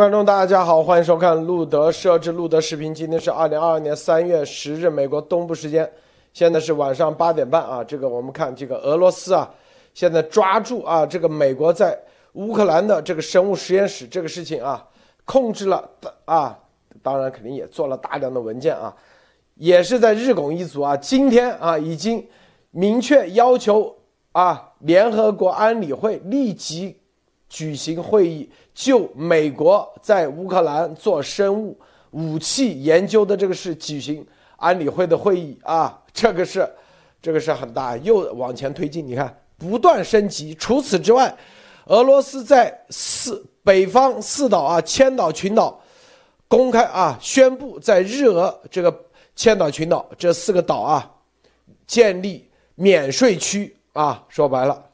观众，大家好，欢迎收看路德设置路德视频。今天是二零二二年三月十日，美国东部时间，现在是晚上八点半啊。这个我们看这个俄罗斯啊，现在抓住啊这个美国在乌克兰的这个生物实验室这个事情啊，控制了啊，当然肯定也做了大量的文件啊，也是在日拱一卒啊。今天啊，已经明确要求啊，联合国安理会立即。举行会议，就美国在乌克兰做生物武器研究的这个事举行安理会的会议啊，这个是，这个是很大，又往前推进。你看，不断升级。除此之外，俄罗斯在四北方四岛啊，千岛群岛公开啊宣布，在日俄这个千岛群岛这四个岛啊，建立免税区啊，说白了。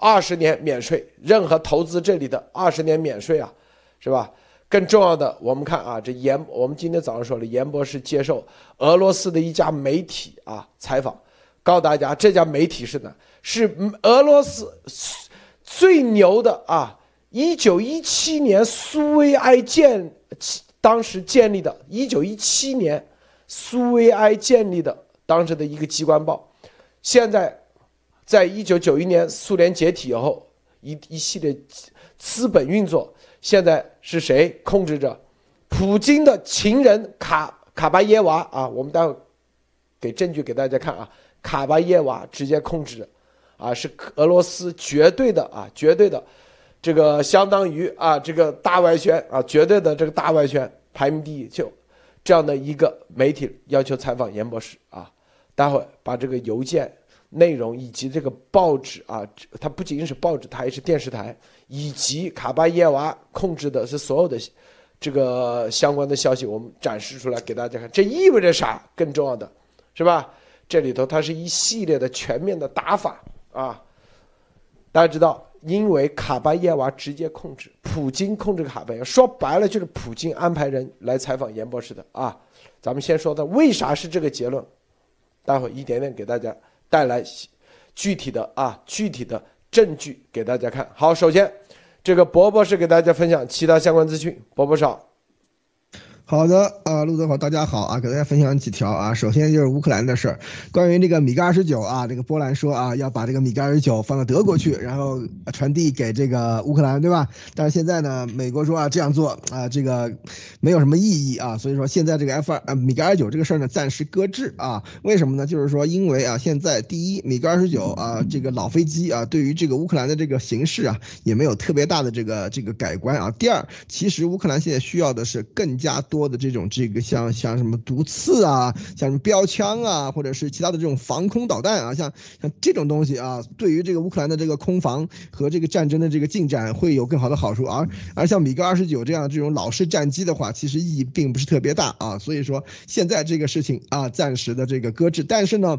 二十年免税，任何投资这里的二十年免税啊，是吧？更重要的，我们看啊，这严，我们今天早上说了，严博士接受俄罗斯的一家媒体啊采访，告诉大家这家媒体是呢，是俄罗斯最牛的啊，一九一七年苏维埃建当时建立的，一九一七年苏维埃建立的当时的一个机关报，现在。在一九九一年苏联解体以后，一一系列资本运作，现在是谁控制着？普京的情人卡卡巴耶娃啊，我们待会给证据给大家看啊，卡巴耶娃直接控制，啊，是俄罗斯绝对的啊，绝对的，这个相当于啊，这个大外宣啊，绝对的这个大外宣排名第一，就这样的一个媒体要求采访严博士啊，待会把这个邮件。内容以及这个报纸啊，它不仅仅是报纸，它还是电视台，以及卡巴耶娃控制的是所有的这个相关的消息，我们展示出来给大家看。这意味着啥？更重要的，是吧？这里头它是一系列的全面的打法啊。大家知道，因为卡巴耶娃直接控制，普京控制卡巴耶，说白了就是普京安排人来采访严博士的啊。咱们先说的为啥是这个结论，待会一点点给大家。带来具体的啊，具体的证据给大家看。好，首先，这个伯伯是给大家分享其他相关资讯。伯伯少。好的啊，陆总好，大家好啊，给大家分享几条啊。首先就是乌克兰的事儿，关于这个米格二十九啊，这个波兰说啊要把这个米格二十九放到德国去，然后传递给这个乌克兰，对吧？但是现在呢，美国说啊这样做啊这个没有什么意义啊，所以说现在这个 F 二啊米格二十九这个事儿呢暂时搁置啊。为什么呢？就是说因为啊现在第一米格二十九啊这个老飞机啊对于这个乌克兰的这个形势啊也没有特别大的这个这个改观啊。第二，其实乌克兰现在需要的是更加多。多的这种这个像像什么毒刺啊，像什么标枪啊，或者是其他的这种防空导弹啊，像像这种东西啊，对于这个乌克兰的这个空防和这个战争的这个进展会有更好的好处。而而像米格二十九这样这种老式战机的话，其实意义并不是特别大啊。所以说现在这个事情啊，暂时的这个搁置。但是呢。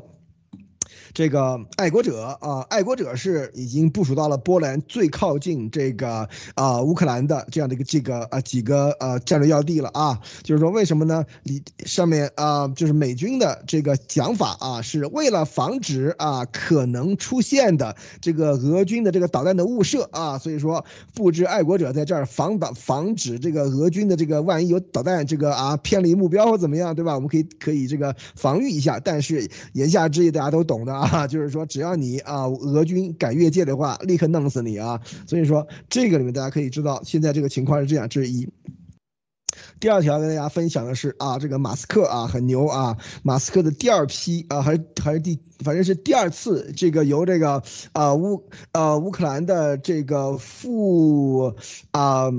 这个爱国者啊，爱国者是已经部署到了波兰最靠近这个啊乌克兰的这样的一个这个啊几个呃战略要地了啊，就是说为什么呢？你上面啊就是美军的这个讲法啊，是为了防止啊可能出现的这个俄军的这个导弹的误射啊，所以说布置爱国者在这儿防导防止这个俄军的这个万一有导弹这个啊偏离目标或怎么样，对吧？我们可以可以这个防御一下，但是言下之意大家都懂的。啊，就是说，只要你啊，俄军敢越界的话，立刻弄死你啊！所以说，这个里面大家可以知道，现在这个情况是这样，这是一。第二条跟大家分享的是啊，这个马斯克啊很牛啊，马斯克的第二批啊，还是还是第，反正是第二次这个由这个啊乌呃乌克兰的这个副啊。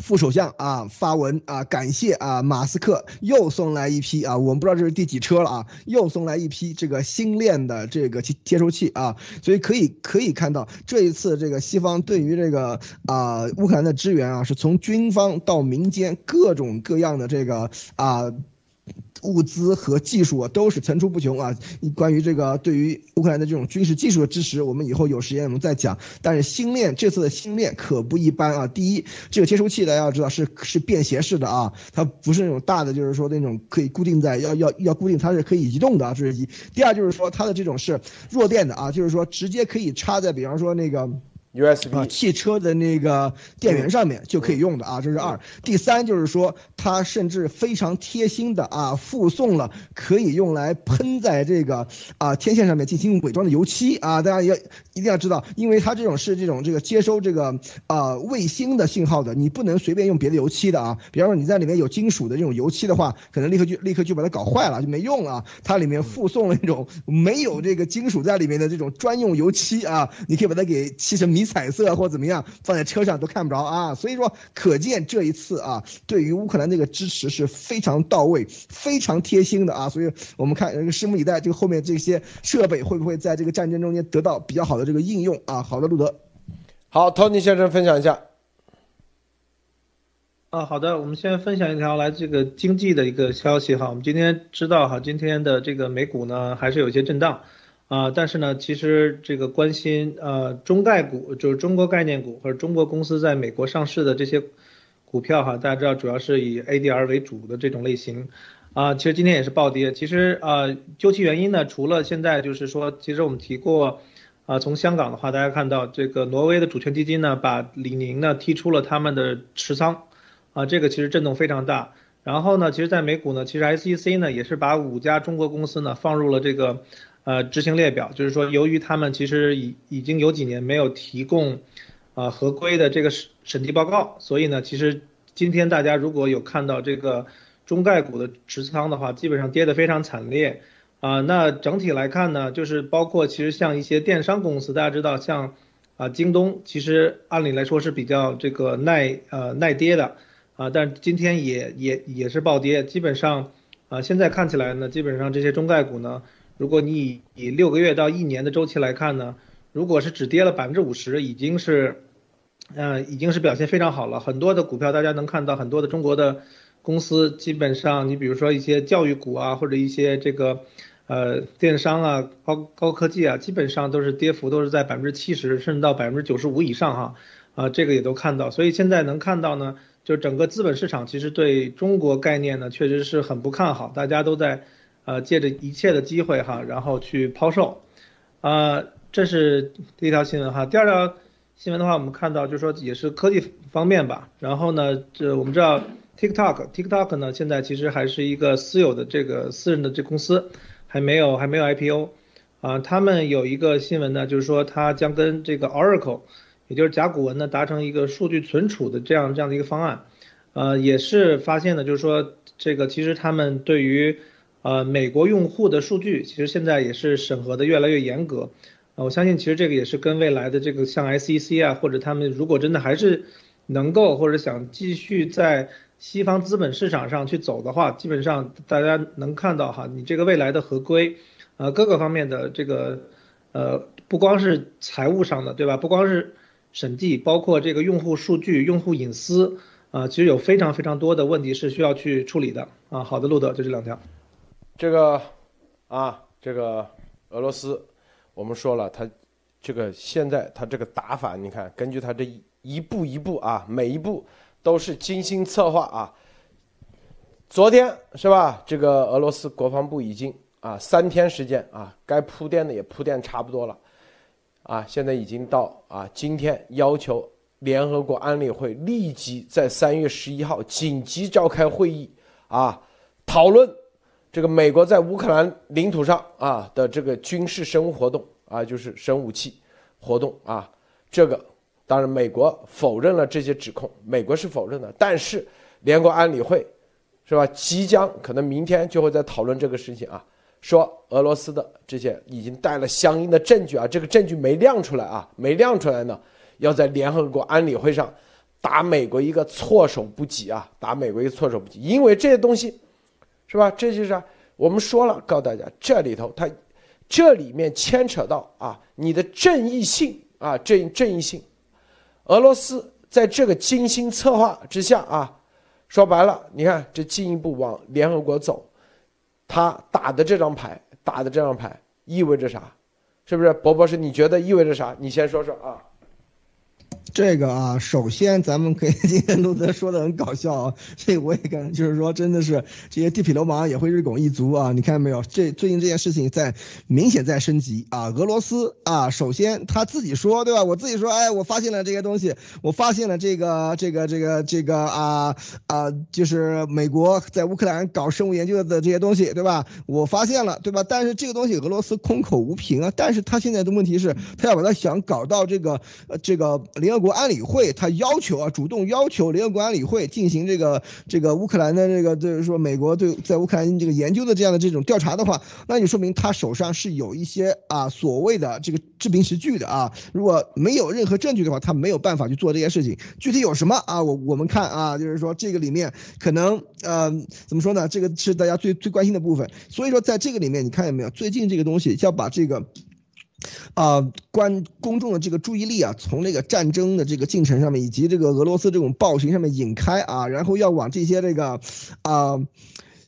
副首相啊发文啊感谢啊马斯克又送来一批啊我们不知道这是第几车了啊又送来一批这个星链的这个接接收器啊所以可以可以看到这一次这个西方对于这个啊乌克兰的支援啊是从军方到民间各种各样的这个啊。物资和技术啊都是层出不穷啊！关于这个对于乌克兰的这种军事技术的支持，我们以后有时间我们再讲。但是星链这次的星链可不一般啊！第一，这个接收器大家要知道是是便携式的啊，它不是那种大的，就是说那种可以固定在要要要固定，它是可以移动的啊，这是一。第二就是说它的这种是弱电的啊，就是说直接可以插在比方说那个。USB 啊，汽车的那个电源上面就可以用的啊，这是二。第三就是说，它甚至非常贴心的啊，附送了可以用来喷在这个啊天线上面进行伪装的油漆啊。大家要一定要知道，因为它这种是这种这个接收这个啊卫星的信号的，你不能随便用别的油漆的啊。比方说你在里面有金属的这种油漆的话，可能立刻就立刻就把它搞坏了，就没用了。它里面附送了一种没有这个金属在里面的这种专用油漆啊，你可以把它给漆成。迷彩色或怎么样，放在车上都看不着啊！所以说，可见这一次啊，对于乌克兰这个支持是非常到位、非常贴心的啊！所以我们看，拭目以待，这个后面这些设备会不会在这个战争中间得到比较好的这个应用啊？好的，路德，好，，Tony 先生分享一下。啊，好的，我们先分享一条来这个经济的一个消息哈。我们今天知道哈，今天的这个美股呢还是有一些震荡。啊，但是呢，其实这个关心呃中概股，就是中国概念股或者中国公司在美国上市的这些股票哈，大家知道主要是以 ADR 为主的这种类型，啊，其实今天也是暴跌。其实啊，究其原因呢，除了现在就是说，其实我们提过，啊，从香港的话，大家看到这个挪威的主权基金呢，把李宁呢踢出了他们的持仓，啊，这个其实震动非常大。然后呢，其实在美股呢，其实 SEC 呢也是把五家中国公司呢放入了这个。呃，执行列表就是说，由于他们其实已已经有几年没有提供，啊合规的这个审审计报告，所以呢，其实今天大家如果有看到这个中概股的持仓的话，基本上跌得非常惨烈，啊，那整体来看呢，就是包括其实像一些电商公司，大家知道像啊京东，其实按理来说是比较这个耐呃耐跌的，啊，但今天也也也是暴跌，基本上啊现在看起来呢，基本上这些中概股呢。如果你以以六个月到一年的周期来看呢，如果是只跌了百分之五十，已经是，嗯，已经是表现非常好了。很多的股票大家能看到，很多的中国的公司，基本上你比如说一些教育股啊，或者一些这个，呃，电商啊、高高科技啊，基本上都是跌幅都是在百分之七十甚至到百分之九十五以上哈，啊，这个也都看到。所以现在能看到呢，就整个资本市场其实对中国概念呢，确实是很不看好，大家都在。呃，借着一切的机会哈，然后去抛售，啊，这是第一条新闻哈。第二条新闻的话，我们看到就是说也是科技方面吧。然后呢，这我们知道 TikTok，TikTok 呢现在其实还是一个私有的这个私人的这公司，还没有还没有 IPO，啊，他们有一个新闻呢，就是说它将跟这个 Oracle，也就是甲骨文呢达成一个数据存储的这样这样的一个方案，呃，也是发现呢，就是说这个其实他们对于呃，美国用户的数据其实现在也是审核的越来越严格，呃，我相信其实这个也是跟未来的这个像 SEC 啊，或者他们如果真的还是能够或者想继续在西方资本市场上去走的话，基本上大家能看到哈，你这个未来的合规，呃，各个方面的这个，呃，不光是财务上的对吧？不光是审计，包括这个用户数据、用户隐私，啊，其实有非常非常多的问题是需要去处理的啊。好的，路德就这两条。这个啊，这个俄罗斯，我们说了，他这个现在他这个打法，你看，根据他这一步一步啊，每一步都是精心策划啊。昨天是吧？这个俄罗斯国防部已经啊三天时间啊，该铺垫的也铺垫差不多了，啊，现在已经到啊今天要求联合国安理会立即在三月十一号紧急召开会议啊，讨论。这个美国在乌克兰领土上啊的这个军事生物活动啊，就是生武器活动啊，这个当然美国否认了这些指控，美国是否认的，但是联合国安理会是吧，即将可能明天就会在讨论这个事情啊，说俄罗斯的这些已经带了相应的证据啊，这个证据没亮出来啊，没亮出来呢，要在联合国安理会上打美国一个措手不及啊，打美国一个措手不及，因为这些东西。是吧？这就是我们说了，告诉大家，这里头它，这里面牵扯到啊，你的正义性啊，正正义性。俄罗斯在这个精心策划之下啊，说白了，你看这进一步往联合国走，他打的这张牌，打的这张牌意味着啥？是不是？博博士，你觉得意味着啥？你先说说啊。这个啊，首先咱们可以今天路德说的很搞笑啊，这我也跟就是说真的是这些地痞流氓也会日拱一卒啊，你看到没有？这最近这件事情在明显在升级啊，俄罗斯啊，首先他自己说对吧？我自己说，哎，我发现了这些东西，我发现了这个这个这个这个啊啊，就是美国在乌克兰搞生物研究的这些东西对吧？我发现了对吧？但是这个东西俄罗斯空口无凭啊，但是他现在的问题是，他要把它想搞到这个呃这个联国安理会他要求啊，主动要求联合国安理会进行这个这个乌克兰的这个就是说美国对在乌克兰这个研究的这样的这种调查的话，那就说明他手上是有一些啊所谓的这个制凭实据的啊。如果没有任何证据的话，他没有办法去做这些事情。具体有什么啊？我我们看啊，就是说这个里面可能呃怎么说呢？这个是大家最最关心的部分。所以说在这个里面，你看见没有？最近这个东西要把这个。啊，关公众的这个注意力啊，从那个战争的这个进程上面，以及这个俄罗斯这种暴行上面引开啊，然后要往这些这个，啊，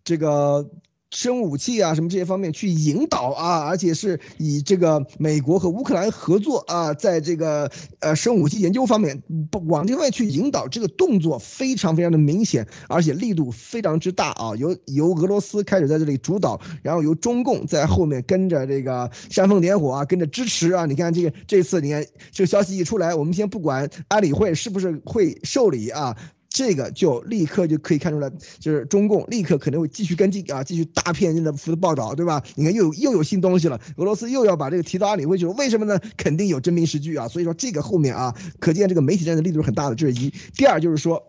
这个。生物武器啊，什么这些方面去引导啊，而且是以这个美国和乌克兰合作啊，在这个呃生物武器研究方面不往这外去引导，这个动作非常非常的明显，而且力度非常之大啊。由由俄罗斯开始在这里主导，然后由中共在后面跟着这个煽风点火啊，跟着支持啊。你看这个这次你看这个消息一出来，我们先不管安理会是不是会受理啊。这个就立刻就可以看出来，就是中共立刻可能会继续跟进啊，继续大片的幅的报道，对吧？你看又又有新东西了，俄罗斯又要把这个提到安理会去了，为什么呢？肯定有真凭实据啊，所以说这个后面啊，可见这个媒体战的力度很大的，这是一。第二就是说，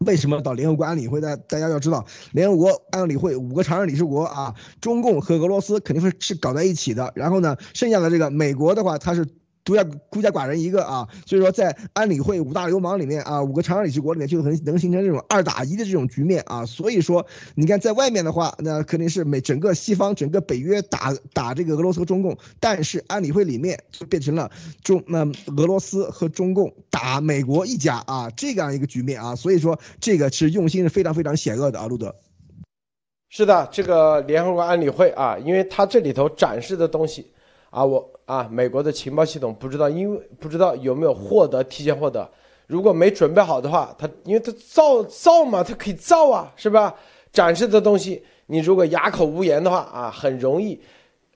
为什么到联合国安理会大大家要知道，联合国安理会五个常任理事国啊，中共和俄罗斯肯定是是搞在一起的，然后呢，剩下的这个美国的话，它是。独家孤家寡人一个啊，所以说在安理会五大流氓里面啊，五个常任理事国里面就很能形成这种二打一的这种局面啊。所以说，你看在外面的话，那肯定是美整个西方整个北约打打这个俄罗斯和中共，但是安理会里面就变成了中那俄罗斯和中共打美国一家啊这样一个局面啊。所以说这个是用心是非常非常险恶的啊，路德。是的，这个联合国安理会啊，因为它这里头展示的东西。啊，我啊，美国的情报系统不知道，因为不知道有没有获得提前获得。如果没准备好的话，他因为他造造嘛，他可以造啊，是吧？展示的东西，你如果哑口无言的话啊，很容易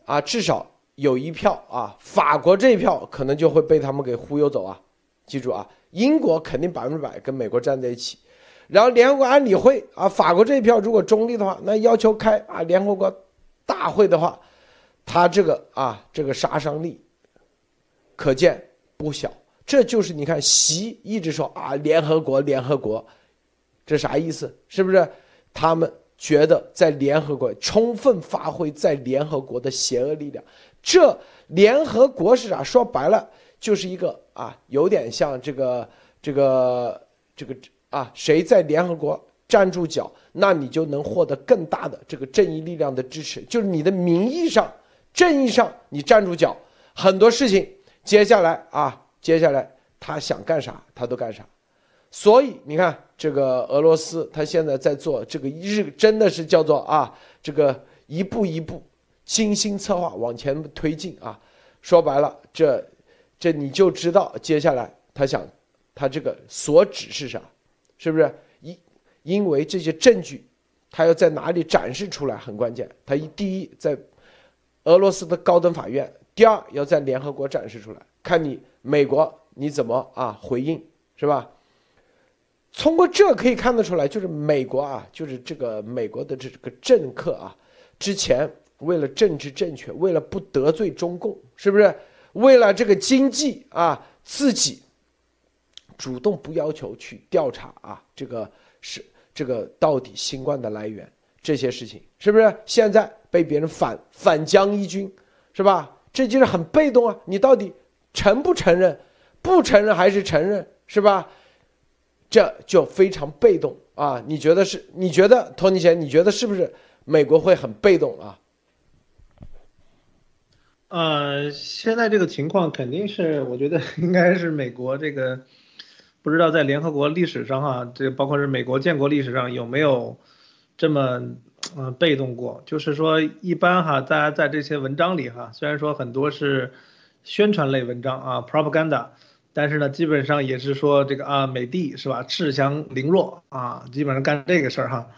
啊，至少有一票啊，法国这一票可能就会被他们给忽悠走啊。记住啊，英国肯定百分之百跟美国站在一起，然后联合国安理会啊，法国这一票如果中立的话，那要求开啊联合国大会的话。他这个啊，这个杀伤力可见不小。这就是你看，习一直说啊，联合国，联合国，这啥意思？是不是？他们觉得在联合国充分发挥在联合国的邪恶力量。这联合国是啥？说白了就是一个啊，有点像这个这个这个啊，谁在联合国站住脚，那你就能获得更大的这个正义力量的支持，就是你的名义上。正义上你站住脚，很多事情接下来啊，接下来他想干啥他都干啥，所以你看这个俄罗斯，他现在在做这个日，真的是叫做啊，这个一步一步精心策划往前推进啊。说白了，这这你就知道接下来他想他这个所指是啥，是不是？因因为这些证据，他要在哪里展示出来很关键。他一第一在。俄罗斯的高等法院，第二要在联合国展示出来，看你美国你怎么啊回应，是吧？通过这可以看得出来，就是美国啊，就是这个美国的这个政客啊，之前为了政治正确，为了不得罪中共，是不是？为了这个经济啊，自己主动不要求去调查啊，这个是这个到底新冠的来源。这些事情是不是现在被别人反反将一军，是吧？这就是很被动啊！你到底承不承认？不承认还是承认？是吧？这就非常被动啊！你觉得是？你觉得托尼贤？你觉得是不是美国会很被动啊？呃，现在这个情况肯定是，我觉得应该是美国这个不知道在联合国历史上哈，这包括是美国建国历史上有没有。这么，嗯，被动过，就是说，一般哈，大家在这些文章里哈，虽然说很多是宣传类文章啊，propaganda，但是呢，基本上也是说这个啊，美帝是吧，恃强凌弱啊，基本上干这个事儿哈。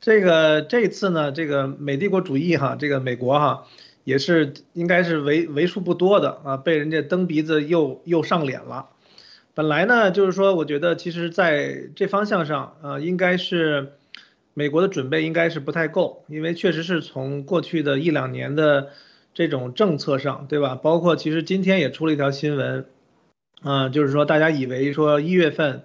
这个这次呢，这个美帝国主义哈，这个美国哈，也是应该是为为数不多的啊，被人家蹬鼻子又又上脸了。本来呢，就是说，我觉得其实在这方向上，呃，应该是美国的准备应该是不太够，因为确实是从过去的一两年的这种政策上，对吧？包括其实今天也出了一条新闻，嗯，就是说大家以为说一月份。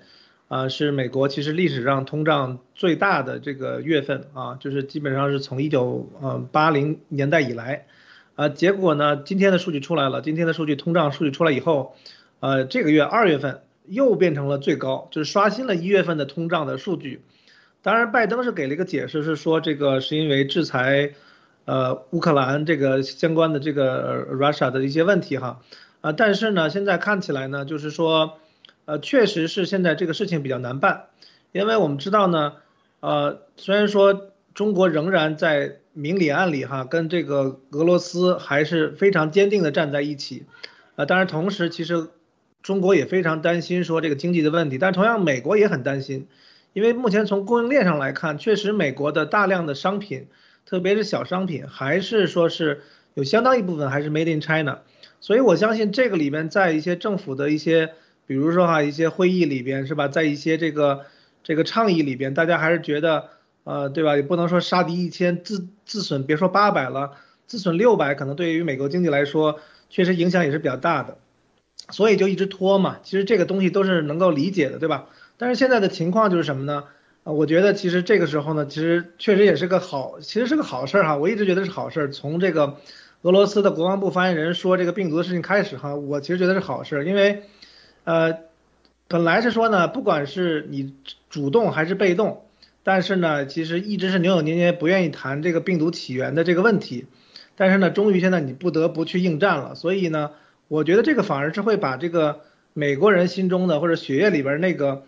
啊，是美国其实历史上通胀最大的这个月份啊，就是基本上是从一九嗯八零年代以来，啊，结果呢，今天的数据出来了，今天的数据通胀数据出来以后，呃，这个月二月份又变成了最高，就是刷新了一月份的通胀的数据。当然，拜登是给了一个解释，是说这个是因为制裁，呃，乌克兰这个相关的这个 Russia 的一些问题哈，啊，但是呢，现在看起来呢，就是说。呃，确实是现在这个事情比较难办，因为我们知道呢，呃，虽然说中国仍然在明里暗里哈跟这个俄罗斯还是非常坚定的站在一起，啊，当然同时其实中国也非常担心说这个经济的问题，但同样美国也很担心，因为目前从供应链上来看，确实美国的大量的商品，特别是小商品，还是说是有相当一部分还是 made in China，所以我相信这个里面在一些政府的一些。比如说哈，一些会议里边是吧，在一些这个这个倡议里边，大家还是觉得，呃，对吧？也不能说杀敌一千自自损，别说八百了，自损六百，可能对于美国经济来说，确实影响也是比较大的，所以就一直拖嘛。其实这个东西都是能够理解的，对吧？但是现在的情况就是什么呢？啊，我觉得其实这个时候呢，其实确实也是个好，其实是个好事儿哈。我一直觉得是好事儿。从这个俄罗斯的国防部发言人说这个病毒的事情开始哈，我其实觉得是好事儿，因为。呃，本来是说呢，不管是你主动还是被动，但是呢，其实一直是扭扭捏捏不愿意谈这个病毒起源的这个问题，但是呢，终于现在你不得不去应战了。所以呢，我觉得这个反而是会把这个美国人心中的或者血液里边那个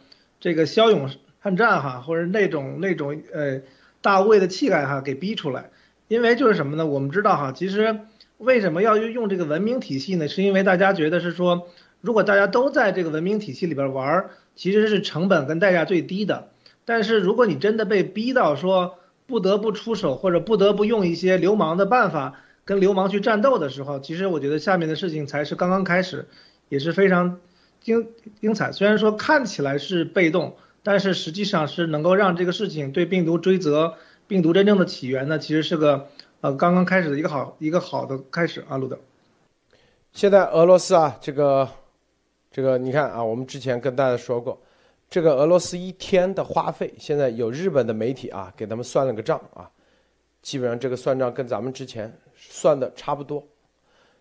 这个骁勇善战哈，或者那种那种呃大无畏的气概哈给逼出来。因为就是什么呢？我们知道哈，其实为什么要用用这个文明体系呢？是因为大家觉得是说。如果大家都在这个文明体系里边玩，其实是成本跟代价最低的。但是如果你真的被逼到说不得不出手，或者不得不用一些流氓的办法跟流氓去战斗的时候，其实我觉得下面的事情才是刚刚开始，也是非常精精彩。虽然说看起来是被动，但是实际上是能够让这个事情对病毒追责、病毒真正的起源呢，其实是个呃刚刚开始的一个好一个好的开始啊，路德。现在俄罗斯啊，这个。这个你看啊，我们之前跟大家说过，这个俄罗斯一天的花费，现在有日本的媒体啊给他们算了个账啊，基本上这个算账跟咱们之前算的差不多。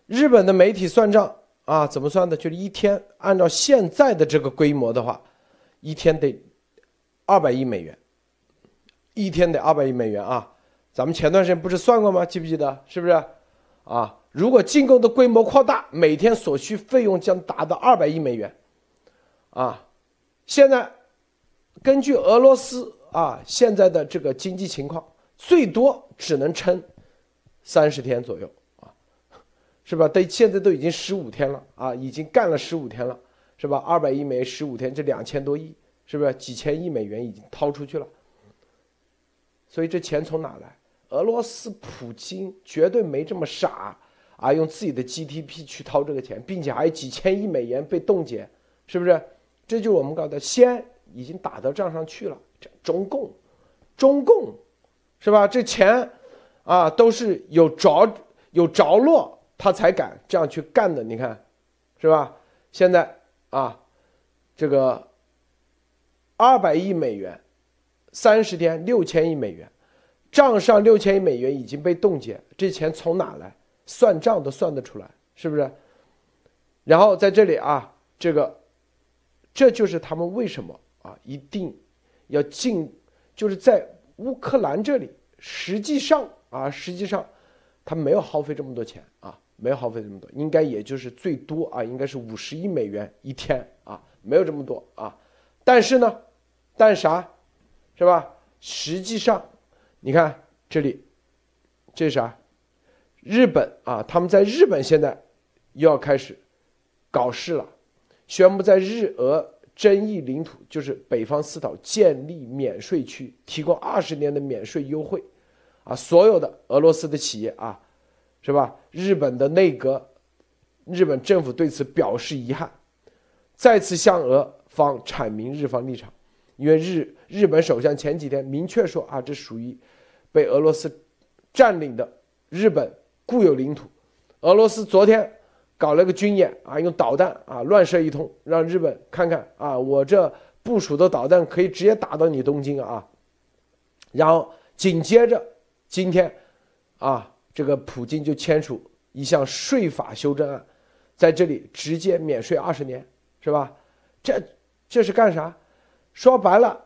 日本的媒体算账啊，怎么算的？就是一天按照现在的这个规模的话，一天得二百亿美元，一天得二百亿美元啊。咱们前段时间不是算过吗？记不记得？是不是？啊？如果进攻的规模扩大，每天所需费用将达到二百亿美元，啊，现在根据俄罗斯啊现在的这个经济情况，最多只能撑三十天左右，是吧？对，现在都已经十五天了啊，已经干了十五天了，是吧？二百亿美元十五天，这两千多亿，是不是几千亿美元已经掏出去了？所以这钱从哪来？俄罗斯普京绝对没这么傻。啊，用自己的 GDP 去掏这个钱，并且还有几千亿美元被冻结，是不是？这就是我们搞的，先已经打到账上去了。这中共，中共，是吧？这钱啊，都是有着有着落，他才敢这样去干的。你看，是吧？现在啊，这个二百亿美元，三十天六千亿美元，账上六千亿美元已经被冻结，这钱从哪来？算账都算得出来，是不是？然后在这里啊，这个，这就是他们为什么啊一定要进，就是在乌克兰这里，实际上啊，实际上他没有耗费这么多钱啊，没耗费这么多，应该也就是最多啊，应该是五十亿美元一天啊，没有这么多啊。但是呢，但啥，是吧？实际上，你看这里，这是啥？日本啊，他们在日本现在又要开始搞事了，宣布在日俄争议领土，就是北方四岛建立免税区，提供二十年的免税优惠，啊，所有的俄罗斯的企业啊，是吧？日本的内阁，日本政府对此表示遗憾，再次向俄方阐明日方立场，因为日日本首相前几天明确说啊，这属于被俄罗斯占领的日本固有领土，俄罗斯昨天。搞了个军演啊，用导弹啊乱射一通，让日本看看啊，我这部署的导弹可以直接打到你东京啊。然后紧接着今天啊，这个普京就签署一项税法修正案，在这里直接免税二十年，是吧？这这是干啥？说白了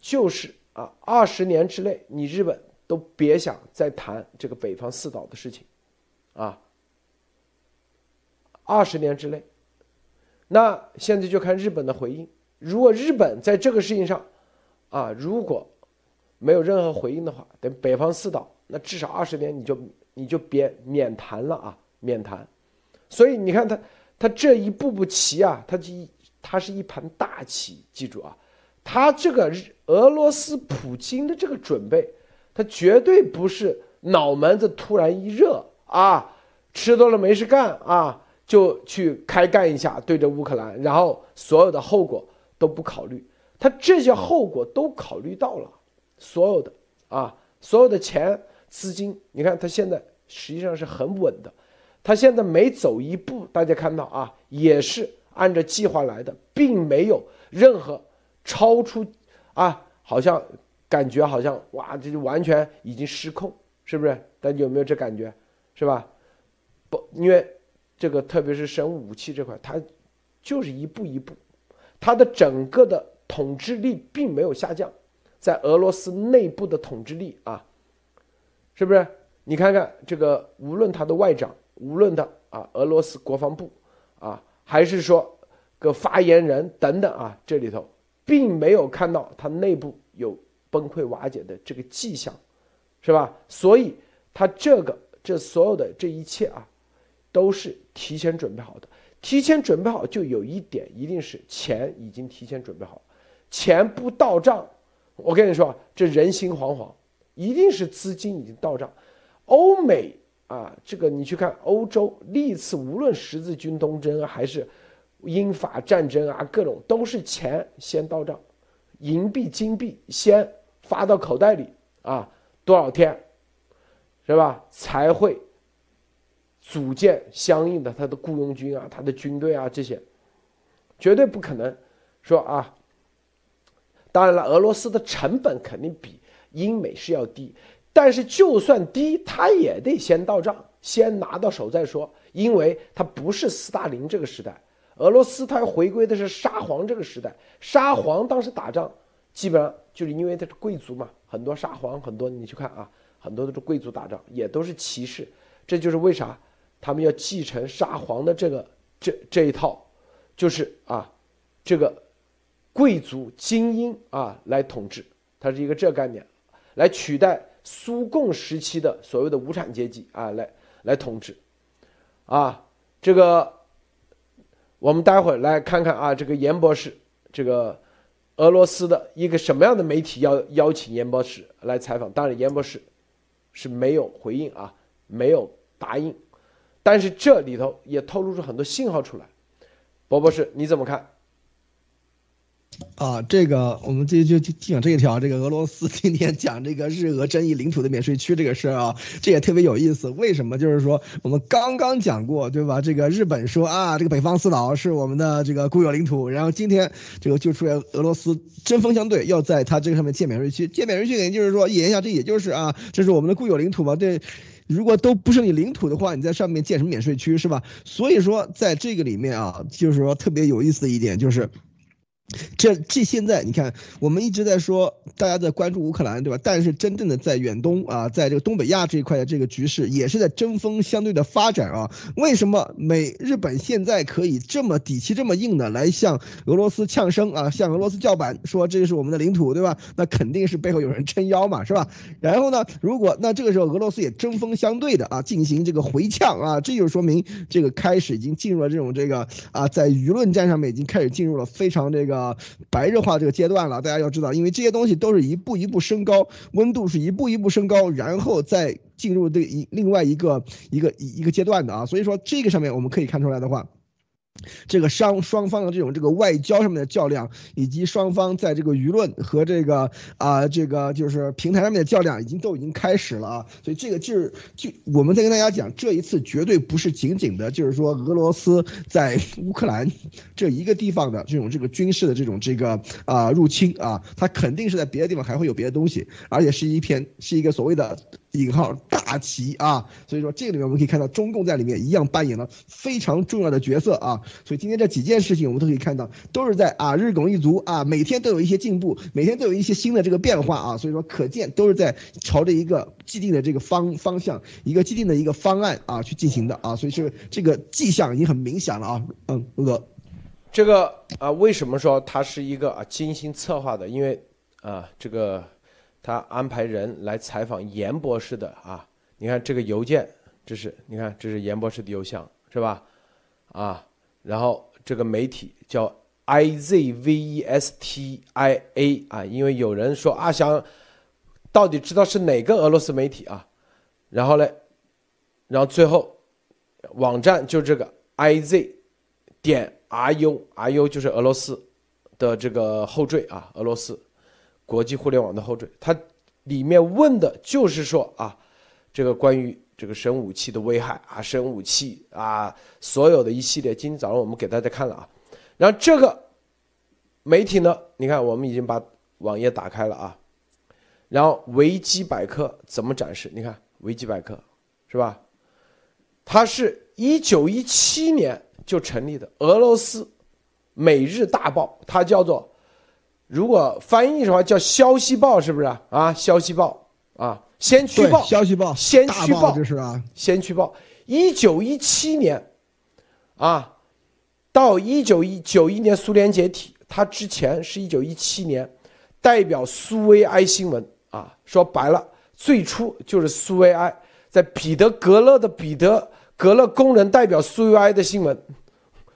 就是啊，二十年之内你日本都别想再谈这个北方四岛的事情，啊。二十年之内，那现在就看日本的回应。如果日本在这个事情上，啊，如果没有任何回应的话，等北方四岛，那至少二十年你就你就别免谈了啊，免谈。所以你看他他这一步步棋啊，他一他是一盘大棋，记住啊，他这个俄罗斯普京的这个准备，他绝对不是脑门子突然一热啊，吃多了没事干啊。就去开干一下，对着乌克兰，然后所有的后果都不考虑，他这些后果都考虑到了，所有的啊，所有的钱资金，你看他现在实际上是很稳的，他现在每走一步，大家看到啊，也是按照计划来的，并没有任何超出啊，好像感觉好像哇，这就完全已经失控，是不是？大家有没有这感觉？是吧？不，因为。这个特别是生物武器这块，它就是一步一步，它的整个的统治力并没有下降，在俄罗斯内部的统治力啊，是不是？你看看这个，无论他的外长，无论他啊，俄罗斯国防部啊，还是说个发言人等等啊，这里头并没有看到他内部有崩溃瓦解的这个迹象，是吧？所以他这个这所有的这一切啊。都是提前准备好的，提前准备好就有一点，一定是钱已经提前准备好，钱不到账，我跟你说，这人心惶惶，一定是资金已经到账。欧美啊，这个你去看欧洲历次无论十字军东征啊，还是英法战争啊，各种都是钱先到账，银币金币先发到口袋里啊，多少天，是吧？才会。组建相应的他的雇佣军啊，他的军队啊，这些绝对不可能说啊。当然了，俄罗斯的成本肯定比英美是要低，但是就算低，他也得先到账，先拿到手再说，因为他不是斯大林这个时代，俄罗斯他要回归的是沙皇这个时代。沙皇当时打仗，基本上就是因为他是贵族嘛，很多沙皇很多，你去看啊，很多都是贵族打仗，也都是骑士，这就是为啥。他们要继承沙皇的这个这这一套，就是啊，这个贵族精英啊来统治，它是一个这概念，来取代苏共时期的所谓的无产阶级啊来来统治，啊，这个我们待会来看看啊，这个严博士，这个俄罗斯的一个什么样的媒体要邀请严博士来采访？当然，严博士是没有回应啊，没有答应。但是这里头也透露出很多信号出来，博博士你怎么看？啊，这个我们这就就讲这一条，这个俄罗斯今天讲这个日俄争议领土的免税区这个事儿啊，这也特别有意思。为什么？就是说我们刚刚讲过，对吧？这个日本说啊，这个北方四岛是我们的这个固有领土，然后今天这个就出现俄罗斯针锋相对，要在它这个上面建免税区。建免税区，也就是说演一下，这也就是啊，这是我们的固有领土嘛？对。如果都不是你领土的话，你在上面建什么免税区是吧？所以说，在这个里面啊，就是说特别有意思的一点就是，这这现在你看，我们一直在说大家在关注乌克兰，对吧？但是真正的在远东啊，在这个东北亚这一块的这个局势，也是在针锋相对的发展啊。为什么美日本现在可以这么底气这么硬的来向俄罗斯呛声啊，向俄罗斯叫板，说这是我们的领土，对吧？那肯定是背后有人撑腰嘛，是吧？然后呢，如果那这个时候俄罗斯也针锋相对的啊，进行这个回呛啊，这就说明这个开始已经进入了这种这个啊，在舆论战上面已经开始进入了非常这个。啊，白热化这个阶段了，大家要知道，因为这些东西都是一步一步升高，温度是一步一步升高，然后再进入对一另外一个一个一一个阶段的啊，所以说这个上面我们可以看出来的话。这个商双方的这种这个外交上面的较量，以及双方在这个舆论和这个啊这个就是平台上面的较量，已经都已经开始了啊。所以这个就是就我们在跟大家讲，这一次绝对不是仅仅的，就是说俄罗斯在乌克兰这一个地方的这种这个军事的这种这个啊入侵啊，它肯定是在别的地方还会有别的东西，而且是一篇是一个所谓的。引号大旗啊，所以说这个里面我们可以看到中共在里面一样扮演了非常重要的角色啊，所以今天这几件事情我们都可以看到，都是在啊日拱一卒啊，每天都有一些进步，每天都有一些新的这个变化啊，所以说可见都是在朝着一个既定的这个方方向，一个既定的一个方案啊去进行的啊，所以是这个迹象已经很明显了啊，嗯，哥，这个啊为什么说它是一个啊精心策划的？因为啊这个。他安排人来采访严博士的啊，你看这个邮件，这是你看这是严博士的邮箱是吧？啊，然后这个媒体叫 Izvestia 啊，因为有人说啊想到底知道是哪个俄罗斯媒体啊，然后呢，然后最后网站就这个 Iz 点 ru，ru 就是俄罗斯的这个后缀啊，俄罗斯。国际互联网的后缀，它里面问的就是说啊，这个关于这个生武器的危害啊，生武器啊，所有的一系列。今天早上我们给大家看了啊，然后这个媒体呢，你看我们已经把网页打开了啊，然后维基百科怎么展示？你看维基百科是吧？它是一九一七年就成立的俄罗斯每日大报，它叫做。如果翻译的话叫消息报是不是啊？啊消息报啊，先驱报，消息报，先驱报就是啊，先驱报。一九一七年，啊，到一九一九一年苏联解体，它之前是一九一七年，代表苏维埃新闻啊，说白了，最初就是苏维埃在彼得格勒的彼得格勒工人代表苏维埃的新闻，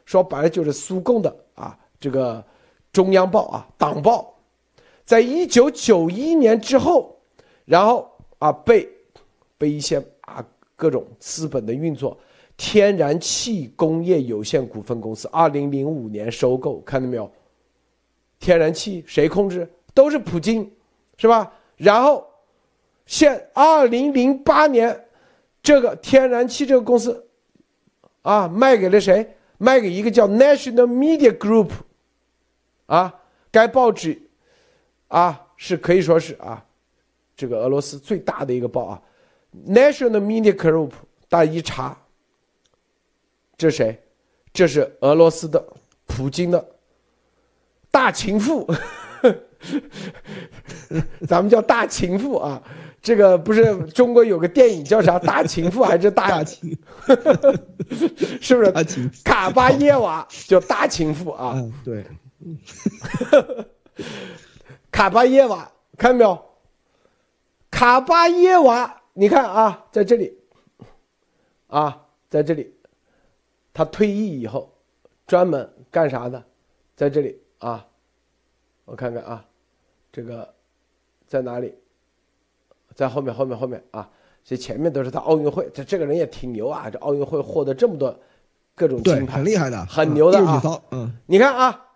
说白了就是苏共的啊，这个。中央报啊，党报，在一九九一年之后，然后啊被被一些啊各种资本的运作，天然气工业有限股份公司二零零五年收购，看到没有？天然气谁控制？都是普京，是吧？然后现二零零八年，这个天然气这个公司啊卖给了谁？卖给一个叫 National Media Group。啊，该报纸，啊，是可以说是啊，这个俄罗斯最大的一个报啊，National Media Group。大家一查，这谁？这是俄罗斯的普京的大情妇，咱们叫大情妇啊。这个不是中国有个电影叫啥？大情妇还是大情？是不是？卡巴耶娃叫大情妇啊？对。卡巴耶娃，看到没有？卡巴耶娃，你看啊，在这里，啊，在这里，他退役以后，专门干啥的？在这里啊，我看看啊，这个在哪里？在后面，后面，后面啊！这前面都是他奥运会，这这个人也挺牛啊！这奥运会获得这么多各种金牌，很厉害的，很牛的啊！嗯，你看啊。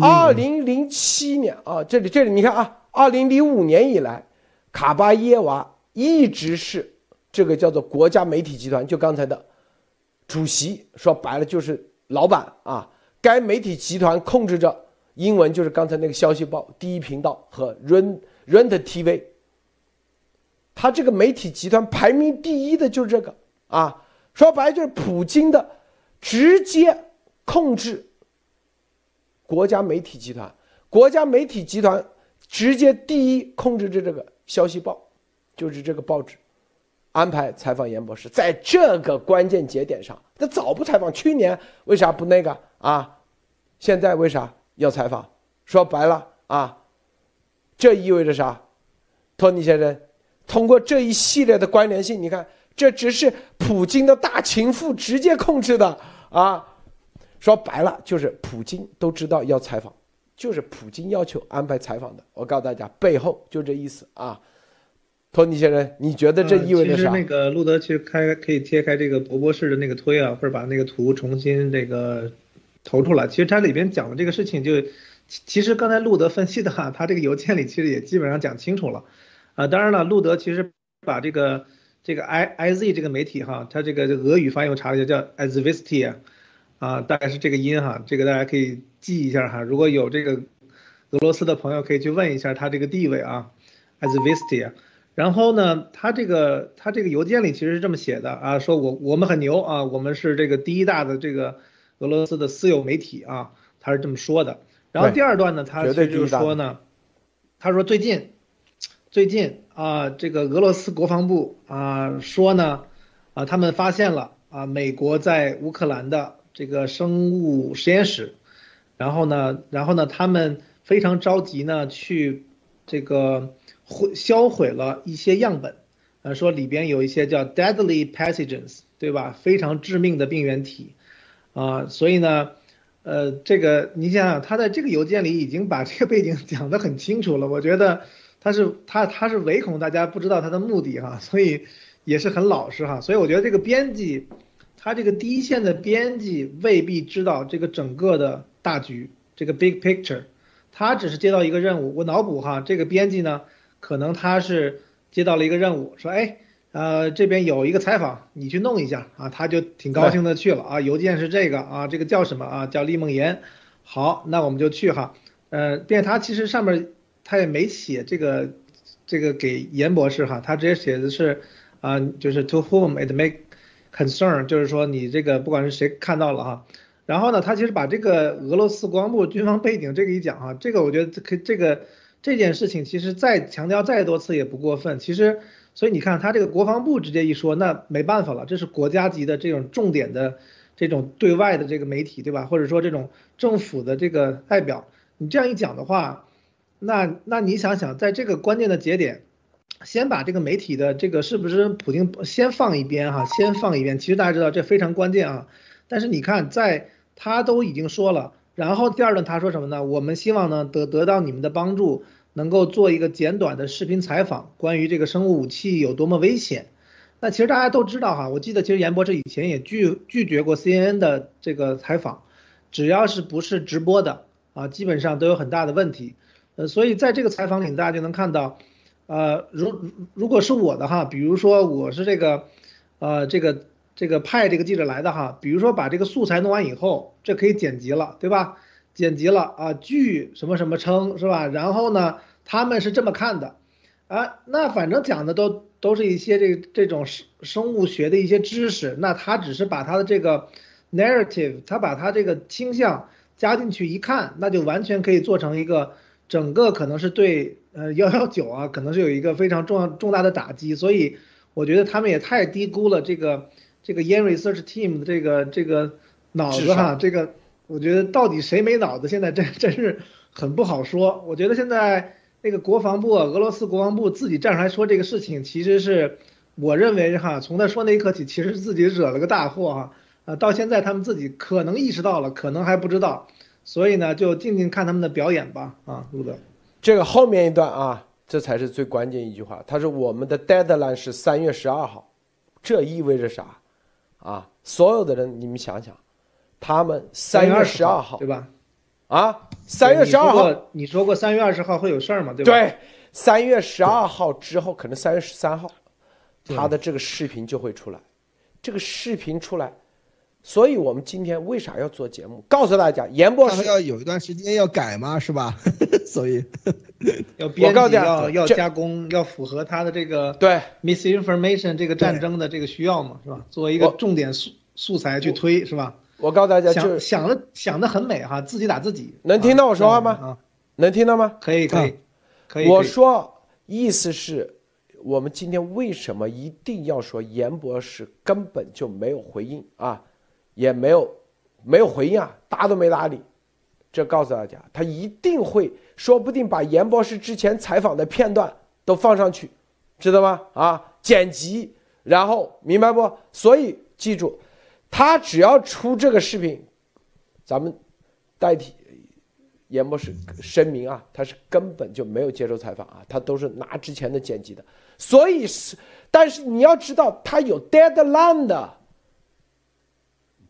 二零零七年啊，这里这里你看啊，二零零五年以来，卡巴耶娃一直是这个叫做国家媒体集团，就刚才的主席，说白了就是老板啊。该媒体集团控制着英文，就是刚才那个消息报第一频道和 Rent Rent TV。他这个媒体集团排名第一的就是这个啊，说白了就是普京的直接控制。国家媒体集团，国家媒体集团直接第一控制着这个消息报，就是这个报纸，安排采访严博士，在这个关键节点上，他早不采访，去年为啥不那个啊？现在为啥要采访？说白了啊，这意味着啥？托尼先生，通过这一系列的关联性，你看，这只是普京的大情妇直接控制的啊。说白了，就是普京都知道要采访，就是普京要求安排采访的。我告诉大家，背后就这意思啊。托尼先生，你觉得这意味着啥？其实那个路德去开可以贴开这个博博士的那个推啊，或者把那个图重新这个投出来。其实它里边讲的这个事情就。其实刚才路德分析的哈，他这个邮件里其实也基本上讲清楚了，啊，当然了，路德其实把这个这个 i i z 这个媒体哈，他这个俄语翻译我查了一下叫 v i s t i 啊，大概是这个音哈，这个大家可以记一下哈，如果有这个俄罗斯的朋友可以去问一下他这个地位啊 a z v i s t i 然后呢，他这个他这个邮件里其实是这么写的啊，说我我们很牛啊，我们是这个第一大的这个俄罗斯的私有媒体啊，他是这么说的。然后第二段呢，他就是说呢，他说最近，最近啊，这个俄罗斯国防部啊说呢，啊他们发现了啊美国在乌克兰的这个生物实验室，然后呢，然后呢他们非常着急呢去这个毁销毁了一些样本，呃说里边有一些叫 deadly pathogens，对吧？非常致命的病原体，啊，所以呢。呃，这个你想想，他在这个邮件里已经把这个背景 讲得很清楚了。我觉得他是他他是唯恐大家不知道他的目的哈，所以也是很老实哈。所以我觉得这个编辑，他这个第一线的编辑未必知道这个整个的大局，这个 big picture，他只是接到一个任务。我脑补哈，这个编辑呢，可能他是接到了一个任务，说哎。呃，这边有一个采访，你去弄一下啊，他就挺高兴的去了啊。邮件是这个啊，这个叫什么啊？叫厉梦妍。好，那我们就去哈。呃，便他其实上面他也没写这个这个给严博士哈，他直接写的是啊，就是 to whom it may concern，就是说你这个不管是谁看到了哈。然后呢，他其实把这个俄罗斯国防部军方背景这个一讲哈，这个我觉得可这个这件事情其实再强调再多次也不过分，其实。所以你看，他这个国防部直接一说，那没办法了，这是国家级的这种重点的这种对外的这个媒体，对吧？或者说这种政府的这个代表，你这样一讲的话，那那你想想，在这个关键的节点，先把这个媒体的这个是不是普京先放一边哈，先放一边。其实大家知道这非常关键啊。但是你看，在他都已经说了，然后第二段他说什么呢？我们希望呢得得到你们的帮助。能够做一个简短的视频采访，关于这个生物武器有多么危险。那其实大家都知道哈，我记得其实严博士以前也拒拒绝过 CNN 的这个采访，只要是不是直播的啊，基本上都有很大的问题。呃，所以在这个采访里，大家就能看到，呃，如如果是我的哈，比如说我是这个，呃，这个这个派这个记者来的哈，比如说把这个素材弄完以后，这可以剪辑了，对吧？剪辑了啊，据什么什么称是吧？然后呢，他们是这么看的，啊，那反正讲的都都是一些这这种生生物学的一些知识，那他只是把他的这个 narrative，他把他这个倾向加进去一看，那就完全可以做成一个整个可能是对呃幺幺九啊，可能是有一个非常重要重大的打击，所以我觉得他们也太低估了这个这个 Yan Research Team 的这个这个脑子哈，这个。我觉得到底谁没脑子，现在真真是很不好说。我觉得现在那个国防部，俄罗斯国防部自己站出来说这个事情，其实是我认为哈，从他说那一刻起，其实自己惹了个大祸哈。呃，到现在他们自己可能意识到了，可能还不知道，所以呢，就静静看他们的表演吧。啊，路德，这个后面一段啊，这才是最关键一句话。他说我们的 deadline 是三月十二号，这意味着啥？啊，所有的人，你们想想。他们三月十二号，对吧？啊，三月十二号，你说过三月二十号会有事儿吗？对吧？对，三月十二号之后，可能三月十三号，他的这个视频就会出来。这个视频出来，所以我们今天为啥要做节目？告诉大家，严博士要有一段时间要改嘛，是吧？所以 要编辑要要加工，要符合他的这个对 misinformation 这个战争的这个需要嘛，是吧？作为一个重点素素材去推，是吧？我告诉大家，就是想的想的很美哈，自己打自己。能听到我说话吗？啊，能听到吗？可以可以可以。我说意思是，我们今天为什么一定要说严博士根本就没有回应啊，也没有没有回应啊，答都没搭理。这告诉大家，他一定会，说不定把严博士之前采访的片段都放上去，知道吗？啊，剪辑，然后明白不？所以记住，他只要出这个视频，咱们代替严博士声明啊，他是根本就没有接受采访啊，他都是拿之前的剪辑的，所以是，但是你要知道，他有 deadline 的。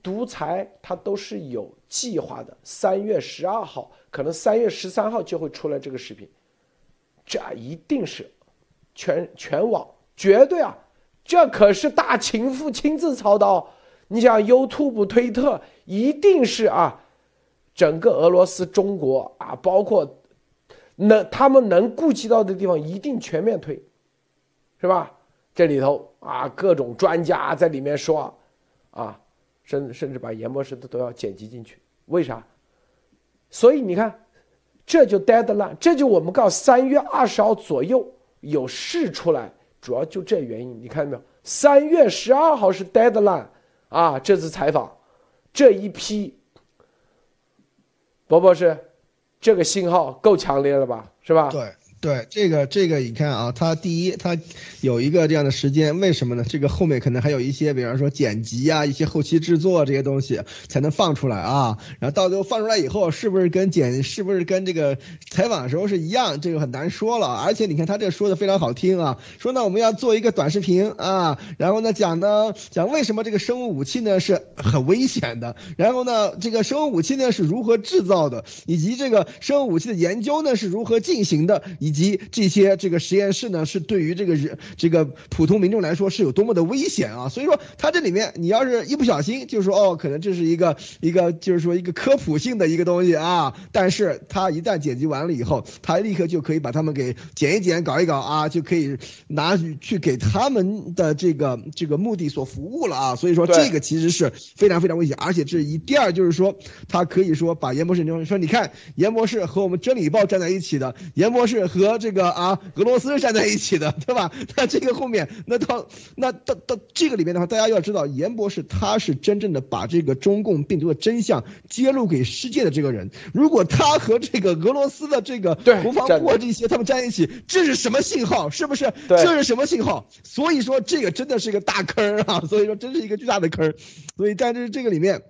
独裁它都是有计划的，三月十二号，可能三月十三号就会出来这个视频，这一定是全全网绝对啊，这可是大情妇亲自操刀。你想 YouTube、推特一定是啊，整个俄罗斯、中国啊，包括能他们能顾及到的地方，一定全面推，是吧？这里头啊，各种专家在里面说啊。甚甚至把严博士的都要剪辑进去，为啥？所以你看，这就 deadline，这就我们告三月二十号左右有事出来，主要就这原因，你看到没有？三月十二号是 deadline 啊，这次采访这一批，博博士，这个信号够强烈了吧？是吧？对。对这个这个你看啊，它第一它有一个这样的时间，为什么呢？这个后面可能还有一些，比方说剪辑啊，一些后期制作这些东西才能放出来啊。然后到最后放出来以后，是不是跟剪是不是跟这个采访的时候是一样？这个很难说了。而且你看他这说的非常好听啊，说呢我们要做一个短视频啊，然后呢讲呢讲为什么这个生物武器呢是很危险的，然后呢这个生物武器呢是如何制造的，以及这个生物武器的研究呢是如何进行的，以及这些这个实验室呢，是对于这个人这个普通民众来说是有多么的危险啊！所以说，它这里面你要是一不小心，就是说哦，可能这是一个一个就是说一个科普性的一个东西啊。但是它一旦剪辑完了以后，它立刻就可以把他们给剪一剪、搞一搞啊，就可以拿去给他们的这个这个目的所服务了啊。所以说，这个其实是非常非常危险，而且这一第二就是说，他可以说把严博士说说，你看严博士和我们真理报站在一起的，严博士和。和这个啊，俄罗斯站在一起的，对吧？那这个后面，那到那到到这个里面的话，大家要知道，严博士他是真正的把这个中共病毒的真相揭露给世界的这个人。如果他和这个俄罗斯的这个国防部这些他们站一起，这是什么信号？是不是？这是什么信号？所以说这个真的是一个大坑啊！所以说真是一个巨大的坑。所以在这这个里面。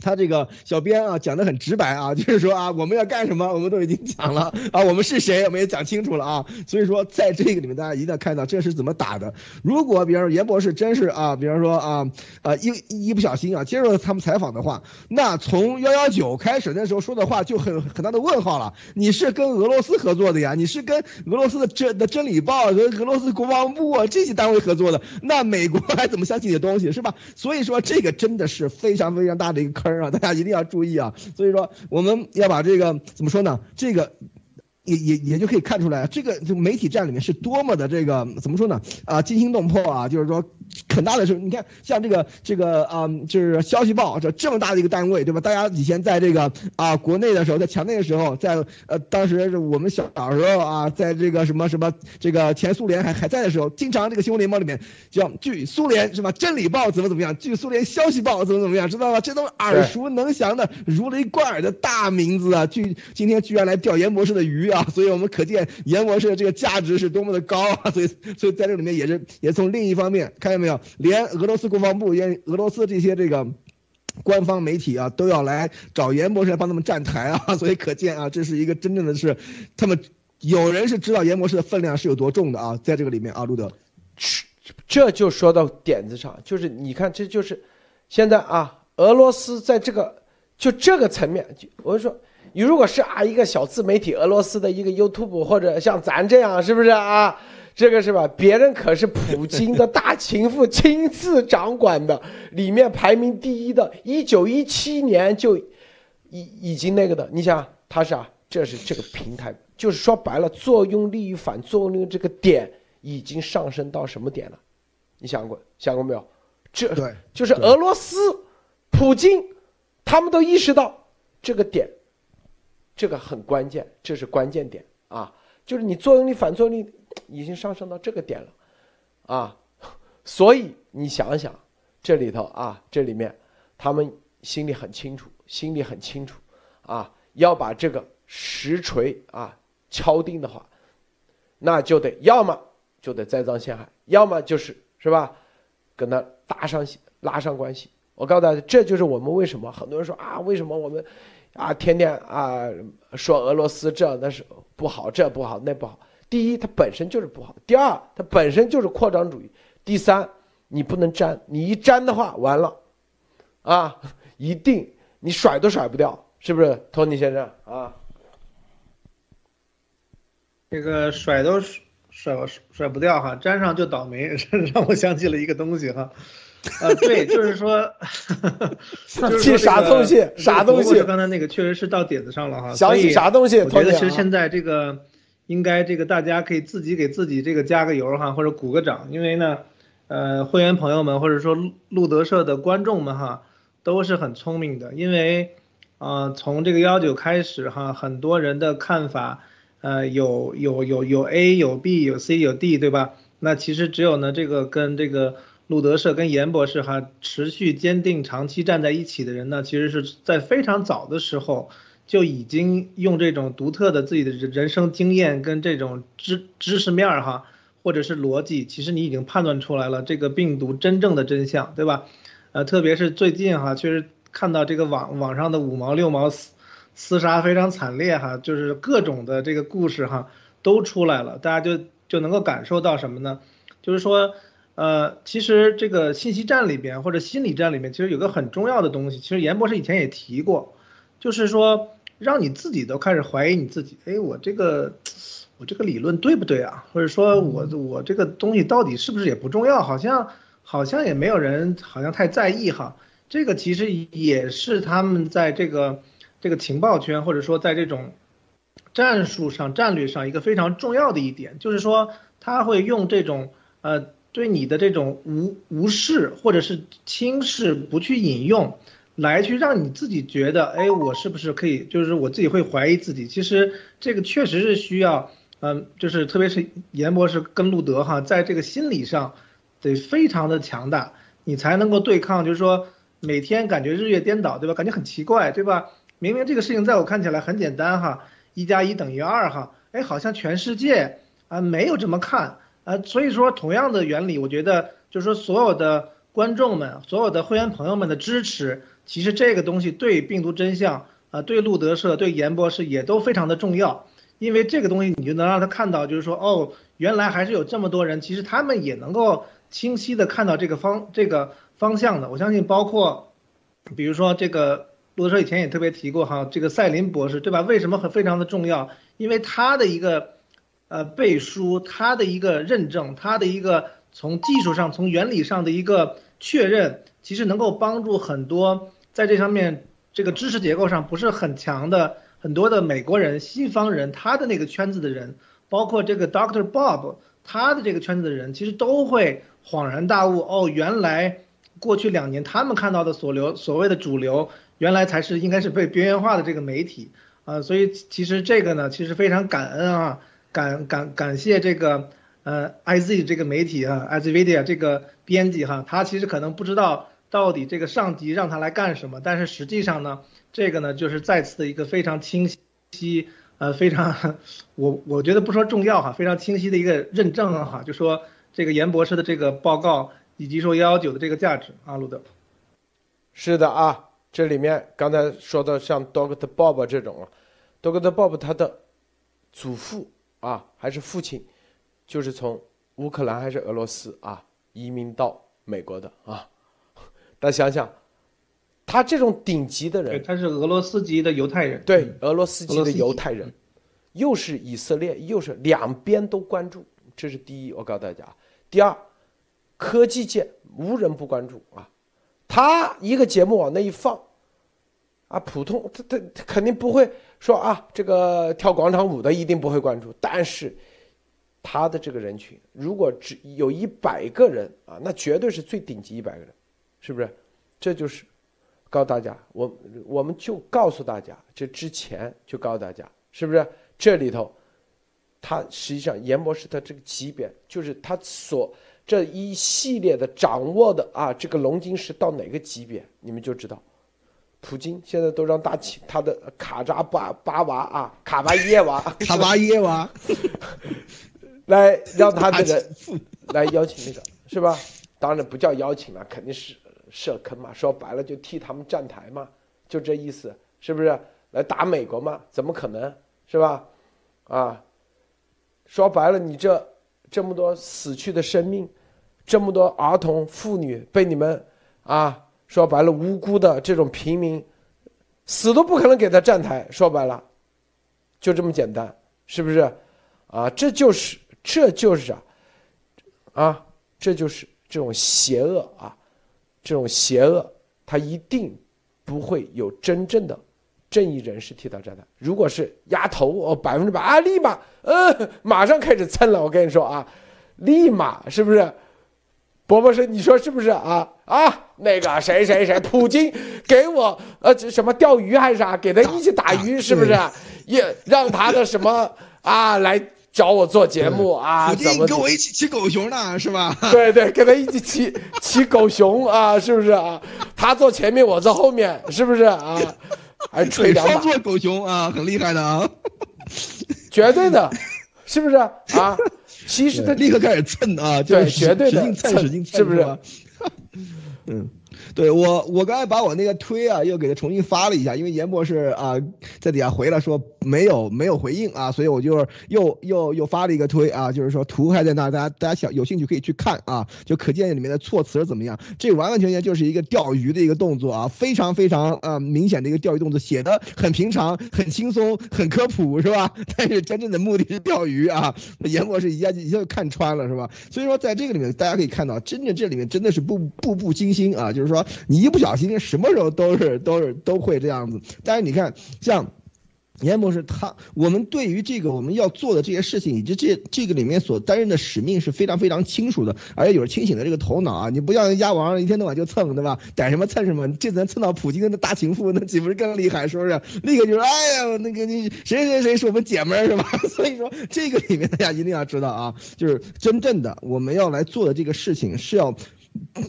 他这个小编啊讲的很直白啊，就是说啊我们要干什么，我们都已经讲了啊，我们是谁我们也讲清楚了啊，所以说在这个里面大家一定要看到这是怎么打的。如果比方说严博士真是啊，比方说啊啊一一不小心啊接受了他们采访的话，那从幺幺九开始那时候说的话就很很大的问号了。你是跟俄罗斯合作的呀，你是跟俄罗斯的真的真理报和俄罗斯国防部啊这些单位合作的，那美国还怎么相信你的东西是吧？所以说这个真的是非常非常大的一个坑。大家一定要注意啊！所以说，我们要把这个怎么说呢？这个。也也也就可以看出来，这个就媒体战里面是多么的这个怎么说呢？啊，惊心动魄啊！就是说，很大的时候，你看像这个这个啊，就是消息报这这么大的一个单位，对吧？大家以前在这个啊国内的时候，在墙内的时候，在呃当时是我们小小时候啊，在这个什么什么这个前苏联还还在的时候，经常这个新闻联播里面叫据苏联是吧真理报怎么怎么样，据苏联消息报怎么怎么样，知道吧？这都耳熟能详的如雷贯耳的大名字啊！据今天居然来调研博士的鱼啊！啊，所以我们可见严博士的这个价值是多么的高啊！所以，所以在这里面也是，也从另一方面看见没有，连俄罗斯国防部、连俄罗斯这些这个官方媒体啊，都要来找严博士来帮他们站台啊！所以可见啊，这是一个真正的是，他们有人是知道严博士的分量是有多重的啊！在这个里面啊，路德，这就说到点子上，就是你看，这就是现在啊，俄罗斯在这个就这个层面，我就说。你如果是啊一个小自媒体，俄罗斯的一个 YouTube 或者像咱这样，是不是啊？这个是吧？别人可是普京的大情妇亲自掌管的，里面排名第一的，一九一七年就已已经那个的。你想他是啊，这是这个平台，就是说白了，作用力与反作用力这个点已经上升到什么点了？你想过想过没有？这对，就是俄罗斯，普京。他们都意识到这个点，这个很关键，这是关键点啊，就是你作用力反作用力已经上升到这个点了，啊，所以你想想这里头啊，这里面他们心里很清楚，心里很清楚啊，要把这个实锤啊敲定的话，那就得要么就得栽赃陷害，要么就是是吧，跟他搭上拉上关系。我告诉大家，这就是我们为什么很多人说啊，为什么我们啊天天啊说俄罗斯这那是不好，这不好那不好。第一，它本身就是不好；第二，它本身就是扩张主义；第三，你不能沾，你一沾的话完了，啊，一定你甩都甩不掉，是不是，托尼先生啊？这个甩都甩甩不掉哈，沾上就倒霉，让我想起了一个东西哈。呃，对，就是说，想起啥东西？啥东西？刚才那个确实是到点子上了哈。想起啥东西？我觉得其实现在这个应该这个大家可以自己给自己这个加个油哈，或者鼓个掌，因为呢，呃，会员朋友们或者说路德社的观众们哈，都是很聪明的，因为啊，从这个幺九开始哈，很多人的看法，呃，有有有有 A 有 B 有 C 有 D 对吧？那其实只有呢这个跟这个。路德社跟严博士哈持续坚定长期站在一起的人呢，其实是在非常早的时候就已经用这种独特的自己的人生经验跟这种知知识面儿哈，或者是逻辑，其实你已经判断出来了这个病毒真正的真相，对吧？呃，特别是最近哈，确实看到这个网网上的五毛六毛厮厮杀非常惨烈哈，就是各种的这个故事哈都出来了，大家就就能够感受到什么呢？就是说。呃，其实这个信息战里边或者心理战里面，其实有个很重要的东西，其实严博士以前也提过，就是说让你自己都开始怀疑你自己，哎，我这个我这个理论对不对啊？或者说我我这个东西到底是不是也不重要？好像好像也没有人好像太在意哈。这个其实也是他们在这个这个情报圈或者说在这种战术上战略上一个非常重要的一点，就是说他会用这种呃。对你的这种无无视或者是轻视不去引用，来去让你自己觉得，哎，我是不是可以？就是我自己会怀疑自己。其实这个确实是需要，嗯，就是特别是严博士跟路德哈，在这个心理上得非常的强大，你才能够对抗。就是说每天感觉日月颠倒，对吧？感觉很奇怪，对吧？明明这个事情在我看起来很简单哈，一加一等于二哈，哎，好像全世界啊没有这么看。呃，所以说同样的原理，我觉得就是说所有的观众们、所有的会员朋友们的支持，其实这个东西对病毒真相啊，对路德社、对严博士也都非常的重要，因为这个东西你就能让他看到，就是说哦，原来还是有这么多人，其实他们也能够清晰的看到这个方这个方向的。我相信，包括比如说这个路德社以前也特别提过哈，这个赛林博士对吧？为什么很非常的重要？因为他的一个。呃，背书，它的一个认证，它的一个从技术上、从原理上的一个确认，其实能够帮助很多在这上面这个知识结构上不是很强的很多的美国人、西方人，他的那个圈子的人，包括这个 Doctor Bob，他的这个圈子的人，其实都会恍然大悟，哦，原来过去两年他们看到的所流所谓的主流，原来才是应该是被边缘化的这个媒体啊，所以其实这个呢，其实非常感恩啊。感感感谢这个呃 i z 这个媒体啊 i z Video 这个编辑哈，他其实可能不知道到底这个上级让他来干什么，但是实际上呢，这个呢就是再次的一个非常清晰呃非常我我觉得不说重要哈，非常清晰的一个认证哈，就说这个严博士的这个报告以及说幺幺九的这个价值啊，路德。是的啊，这里面刚才说的像 Doctor Bob 这种啊，Doctor Bob 他的祖父。啊，还是父亲，就是从乌克兰还是俄罗斯啊移民到美国的啊。大家想想，他这种顶级的人，他是俄罗斯籍的犹太人，对，俄罗斯籍的犹太人，又是以色列，又是两边都关注，这是第一。我告诉大家，第二，科技界无人不关注啊。他一个节目往那一放，啊，普通他他他肯定不会。说啊，这个跳广场舞的一定不会关注，但是他的这个人群，如果只有一百个人啊，那绝对是最顶级一百个人，是不是？这就是告诉大家，我我们就告诉大家，这之前就告诉大家，是不是这里头，他实际上严博士他这个级别，就是他所这一系列的掌握的啊，这个龙晶石到哪个级别，你们就知道。普京现在都让大请他的卡扎巴巴娃啊，卡巴耶娃，卡巴耶娃，来让他的人 来邀请那个是吧？当然不叫邀请了，肯定是设坑嘛。说白了就替他们站台嘛，就这意思，是不是？来打美国嘛？怎么可能是吧？啊，说白了，你这这么多死去的生命，这么多儿童妇女被你们啊，说白了无辜的这种平民，死都不可能给他站台。说白了，就这么简单，是不是？啊，这就是这就是啊，啊，这就是这种邪恶啊，这种邪恶，他一定不会有真正的。正义人士替他站台，如果是压头哦，百分之百啊，立马，呃，马上开始蹭了。我跟你说啊，立马是不是？伯伯说你说是不是啊？啊，那个谁谁谁，普京给我呃什么钓鱼还是啥，给他一起打鱼是不是？也让他的什么啊来找我做节目啊？普京跟我一起骑狗熊呢是吧？对对，跟他一起骑 骑狗熊啊，是不是啊？他坐前面，我坐后面，是不是啊？还吹两把，做狗熊啊，很厉害的啊，绝对的，是不是啊？其实他立刻开始蹭啊，对，绝对的蹭，使劲蹭，是不是？嗯。对我，我刚才把我那个推啊，又给他重新发了一下，因为严博士啊在底下回了说没有没有回应啊，所以我就又又又发了一个推啊，就是说图还在那，大家大家想有兴趣可以去看啊，就可见里面的措辞怎么样，这完完全全就是一个钓鱼的一个动作啊，非常非常呃明显的一个钓鱼动作，写的很平常、很轻松、很科普是吧？但是真正的目的是钓鱼啊，严博士一下一下就看穿了是吧？所以说在这个里面大家可以看到，真正这里面真的是步步步惊心啊，就是说。你一不小心，什么时候都是都是都会这样子。但是你看，像严博士他，我们对于这个我们要做的这些事情，以及这这个里面所担任的使命是非常非常清楚的，而且有着清醒的这个头脑啊。你不像鸭王一天到晚就蹭，对吧？逮什么蹭什么。这能蹭到普京的大情妇，那岂不是更厉害？是不是？那个就说，哎呀，那个你谁谁谁是我们姐们儿，是吧？所以说这个里面大家一定要知道啊，就是真正的我们要来做的这个事情是要。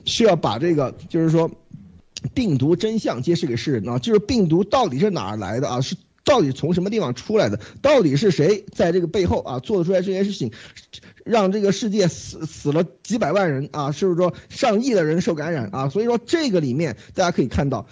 需要把这个，就是说，病毒真相揭示给世人啊，就是病毒到底是哪儿来的啊？是到底从什么地方出来的？到底是谁在这个背后啊做出来这件事情，让这个世界死死了几百万人啊？是不是说上亿的人受感染啊？所以说这个里面大家可以看到。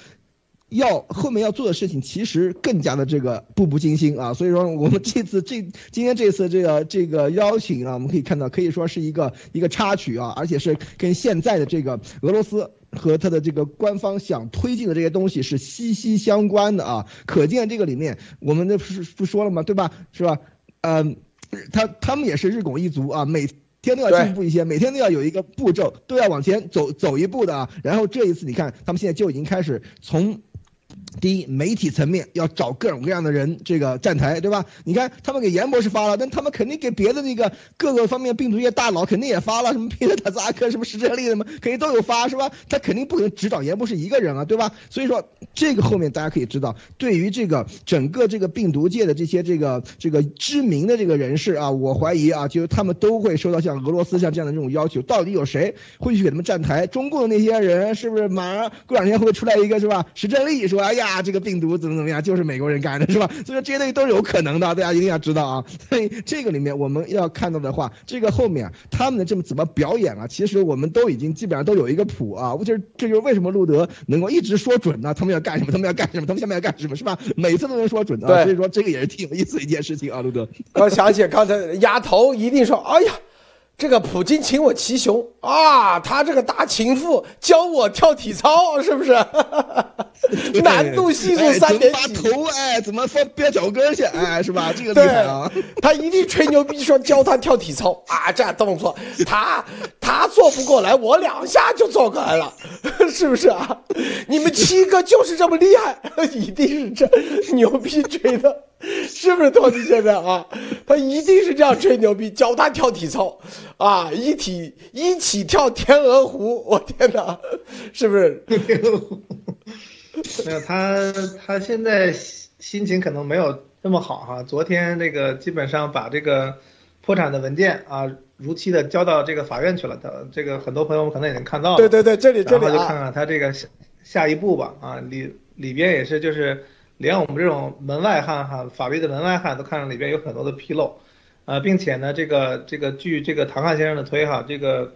要后面要做的事情其实更加的这个步步惊心啊，所以说我们这次这今天这次这个这个邀请啊，我们可以看到可以说是一个一个插曲啊，而且是跟现在的这个俄罗斯和他的这个官方想推进的这些东西是息息相关的啊，可见这个里面我们那不是不说了吗？对吧？是吧？嗯，他他们也是日拱一卒啊，每天都要进步一些，每天都要有一个步骤，都要往前走走一步的啊。然后这一次你看，他们现在就已经开始从。第一，媒体层面要找各种各样的人这个站台，对吧？你看他们给严博士发了，但他们肯定给别的那个各个方面病毒业大佬肯定也发了，什么皮特塔扎克、什么石正丽什么，肯定都有发，是吧？他肯定不可能只找严博士一个人啊，对吧？所以说这个后面大家可以知道，对于这个整个这个病毒界的这些这个这个知名的这个人士啊，我怀疑啊，就是他们都会收到像俄罗斯像这样的这种要求，到底有谁会去给他们站台？中共的那些人是不是马上过两天会出来一个是吧？石正丽说，哎呀。啊，这个病毒怎么怎么样，就是美国人干的，是吧？所以说这些东西都是有可能的，大家一定要知道啊。所以这个里面我们要看到的话，这个后面他们的这么怎么表演啊？其实我们都已经基本上都有一个谱啊。我就是这就是为什么路德能够一直说准呢？他们要干什么？他们要干什么？他们下面要干什么？是吧？每次都能说准啊。所以说这个也是挺有意思的一件事情啊，路德。我想起刚才丫头一定说，哎呀。这个普京请我骑熊啊，他这个大情妇教我跳体操，是不是？难度系数三点几？头哎，怎么放憋脚跟去？哎，是吧？这个厉害啊！他一定吹牛逼说教他跳体操啊，这动作他他做不过来，我两下就做过来了，是不是啊？你们七个就是这么厉害，一定是这牛逼吹的。是不是托尼先生啊？他一定是这样吹牛逼，教他跳体操，啊，一体一起跳天鹅湖，我天哪，是不是？没有他，他现在心情可能没有这么好哈。昨天那个基本上把这个破产的文件啊，如期的交到这个法院去了。他这个很多朋友们可能已经看到了。对对对，这里这里然后就看看他这个下下一步吧。啊，里里边也是就是连我们这种门外汉哈，法律的门外汉都看到里边有很多的纰漏。呃，并且呢，这个这个据这个唐汉先生的推哈，这个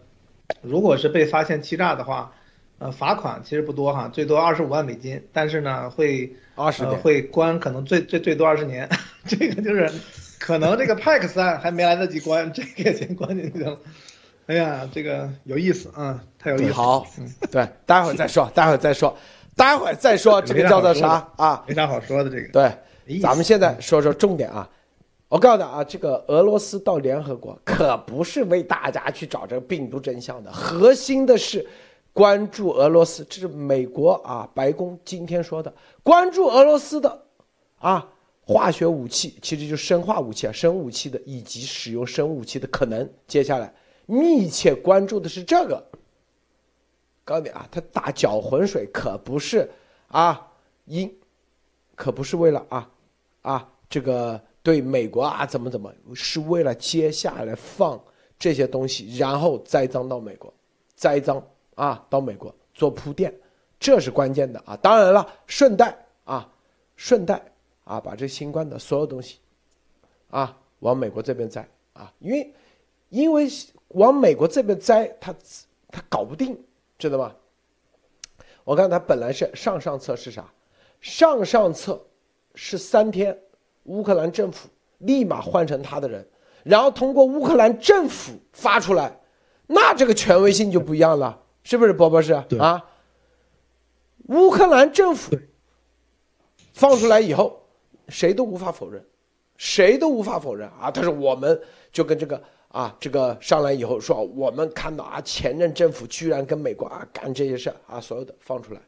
如果是被发现欺诈的话，呃，罚款其实不多哈，最多二十五万美金，但是呢，会二十年会关可能最最最多二十年，这个就是可能这个派克斯案还没来得及关，这个先关进去了。哎呀，这个有意思啊，太有意思。好，对，待会儿再说，待会儿再说，待会儿再说，这个叫做啥啊？没啥好说的这个。对，咱们现在说说重点啊。我告诉你啊，这个俄罗斯到联合国可不是为大家去找这个病毒真相的，核心的是关注俄罗斯。这是美国啊，白宫今天说的，关注俄罗斯的啊化学武器，其实就是生化武器啊，生武器的以及使用生武器的可能。接下来密切关注的是这个。告诉你啊，他打搅浑水可不是啊，因可不是为了啊啊这个。对美国啊，怎么怎么，是为了接下来放这些东西，然后栽赃到美国，栽赃啊到美国做铺垫，这是关键的啊。当然了，顺带啊，顺带啊，把这新冠的所有东西啊往美国这边栽啊，因为因为往美国这边栽，他他搞不定，知道吗？我看他本来是上上策是啥？上上策是三天。乌克兰政府立马换成他的人，然后通过乌克兰政府发出来，那这个权威性就不一样了，是不是，波博士啊？乌克兰政府放出来以后，谁都无法否认，谁都无法否认啊！他说我们就跟这个啊，这个上来以后说，我们看到啊，前任政府居然跟美国啊干这些事啊，所有的放出来，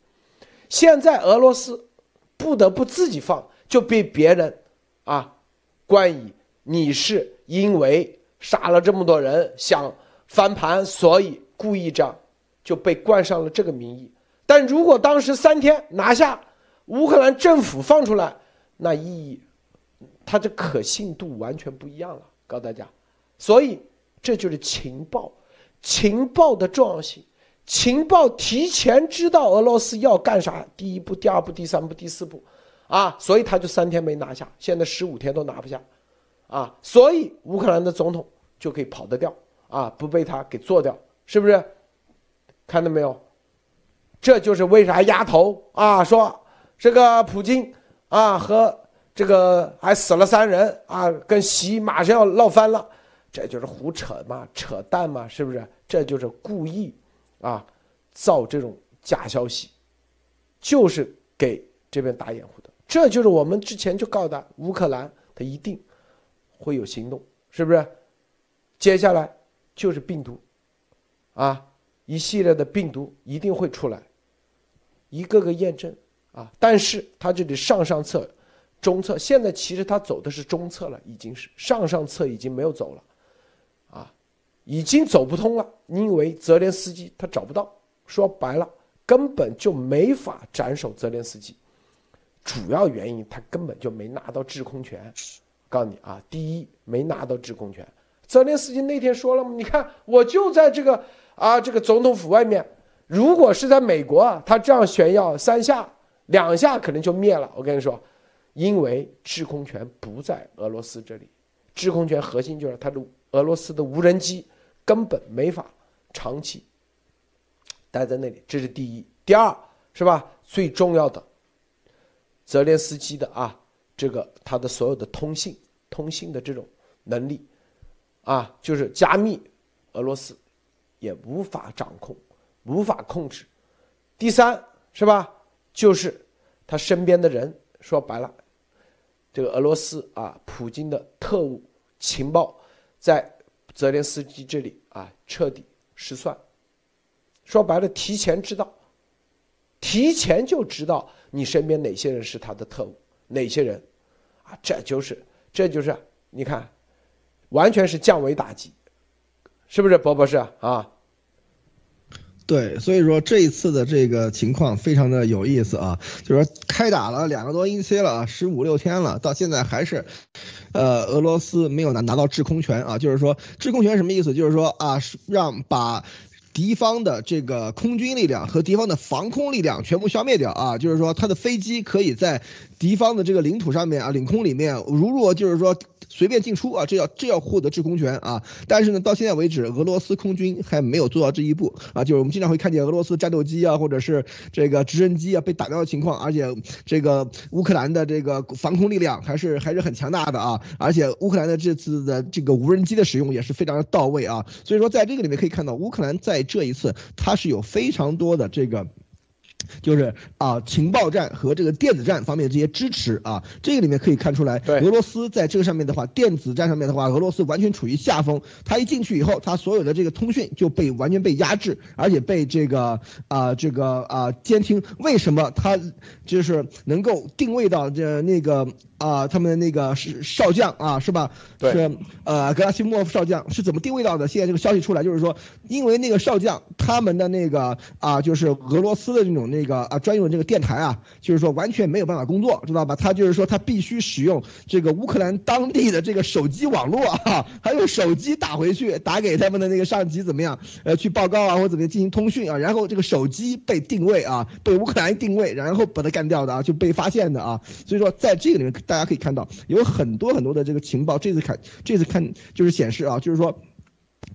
现在俄罗斯不得不自己放，就被别人。啊，冠以，你是因为杀了这么多人想翻盘，所以故意这样，就被冠上了这个名义。但如果当时三天拿下乌克兰政府放出来，那意义，它的可信度完全不一样了。告诉大家，所以这就是情报，情报的重要性。情报提前知道俄罗斯要干啥，第一步、第二步、第三步、第四步。啊，所以他就三天没拿下，现在十五天都拿不下，啊，所以乌克兰的总统就可以跑得掉，啊，不被他给做掉，是不是？看到没有？这就是为啥压头啊，说这个普京啊和这个还死了三人啊，跟习马上要闹翻了，这就是胡扯嘛，扯淡嘛，是不是？这就是故意啊造这种假消息，就是给这边打掩护的。这就是我们之前就告的，乌克兰他一定会有行动，是不是？接下来就是病毒，啊，一系列的病毒一定会出来，一个个验证啊。但是他这里上上策、中策，现在其实他走的是中策了，已经是上上策已经没有走了，已经走不通了，因为泽连斯基他找不到，说白了根本就没法斩首泽连斯基。主要原因他根本就没拿到制空权，告诉你啊，第一没拿到制空权。泽连斯基那天说了吗？你看我就在这个啊这个总统府外面，如果是在美国啊，他这样炫耀三下两下可能就灭了。我跟你说，因为制空权不在俄罗斯这里，制空权核心就是他的俄罗斯的无人机根本没法长期待在那里，这是第一。第二是吧？最重要的。泽连斯基的啊，这个他的所有的通信、通信的这种能力，啊，就是加密，俄罗斯也无法掌控、无法控制。第三是吧，就是他身边的人，说白了，这个俄罗斯啊，普京的特务情报在泽连斯基这里啊彻底失算。说白了，提前知道，提前就知道。你身边哪些人是他的特务？哪些人？啊，这就是，这就是，你看，完全是降维打击，是不是，博博士啊？对，所以说这一次的这个情况非常的有意思啊，就是说开打了两个多星期了，十五六天了，到现在还是，呃，俄罗斯没有拿拿到制空权啊，就是说制空权什么意思？就是说啊，让把。敌方的这个空军力量和敌方的防空力量全部消灭掉啊，就是说他的飞机可以在敌方的这个领土上面啊，领空里面如若就是说。随便进出啊，这要这要获得制空权啊！但是呢，到现在为止，俄罗斯空军还没有做到这一步啊。就是我们经常会看见俄罗斯战斗机啊，或者是这个直升机啊被打掉的情况，而且这个乌克兰的这个防空力量还是还是很强大的啊。而且乌克兰的这次的这个无人机的使用也是非常的到位啊。所以说，在这个里面可以看到，乌克兰在这一次它是有非常多的这个。就是啊，情报战和这个电子战方面这些支持啊，这个里面可以看出来，俄罗斯在这个上面的话，电子战上面的话，俄罗斯完全处于下风。他一进去以后，他所有的这个通讯就被完全被压制，而且被这个啊这个啊监听。为什么他就是能够定位到这那个？啊，他们的那个是少将啊，是吧？是呃，格拉西莫夫少将是怎么定位到的？现在这个消息出来，就是说，因为那个少将他们的那个啊，就是俄罗斯的这种那个啊专用这个电台啊，就是说完全没有办法工作，知道吧？他就是说他必须使用这个乌克兰当地的这个手机网络啊，还有手机打回去，打给他们的那个上级怎么样？呃，去报告啊，或者怎么样进行通讯啊？然后这个手机被定位啊，被乌克兰定位，然后把他干掉的啊，就被发现的啊。所以说，在这个里面。大家可以看到，有很多很多的这个情报。这次看，这次看就是显示啊，就是说，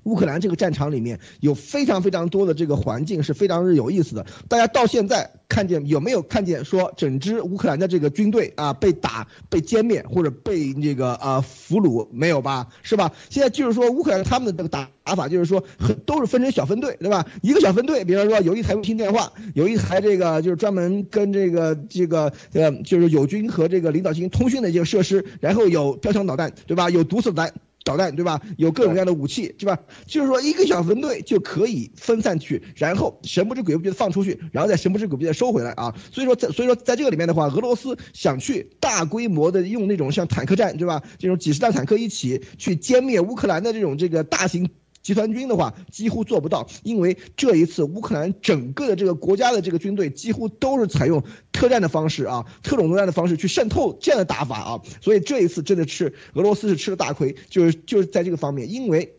乌克兰这个战场里面有非常非常多的这个环境是非常有意思的。大家到现在看见有没有看见说整支乌克兰的这个军队啊被打、被歼灭或者被这个啊俘虏？没有吧？是吧？现在就是说乌克兰他们的这个打。打法就是说，很都是分成小分队，对吧？一个小分队，比方说有一台卫星电话，有一台这个就是专门跟这个这个呃，就是友军和这个领导进行通讯的这个设施，然后有标枪导弹，对吧？有毒死导弹，导弹，对吧？有各种各样的武器，对吧？就是说一个小分队就可以分散去，然后神不知鬼不觉的放出去，然后再神不知鬼不觉的收回来啊。所以说在所以说在这个里面的话，俄罗斯想去大规模的用那种像坦克战，对吧？这种几十辆坦克一起去歼灭乌克兰的这种这个大型。集团军的话几乎做不到，因为这一次乌克兰整个的这个国家的这个军队几乎都是采用特战的方式啊，特种作战的方式去渗透这样的打法啊，所以这一次真的是俄罗斯是吃了大亏，就是就是在这个方面，因为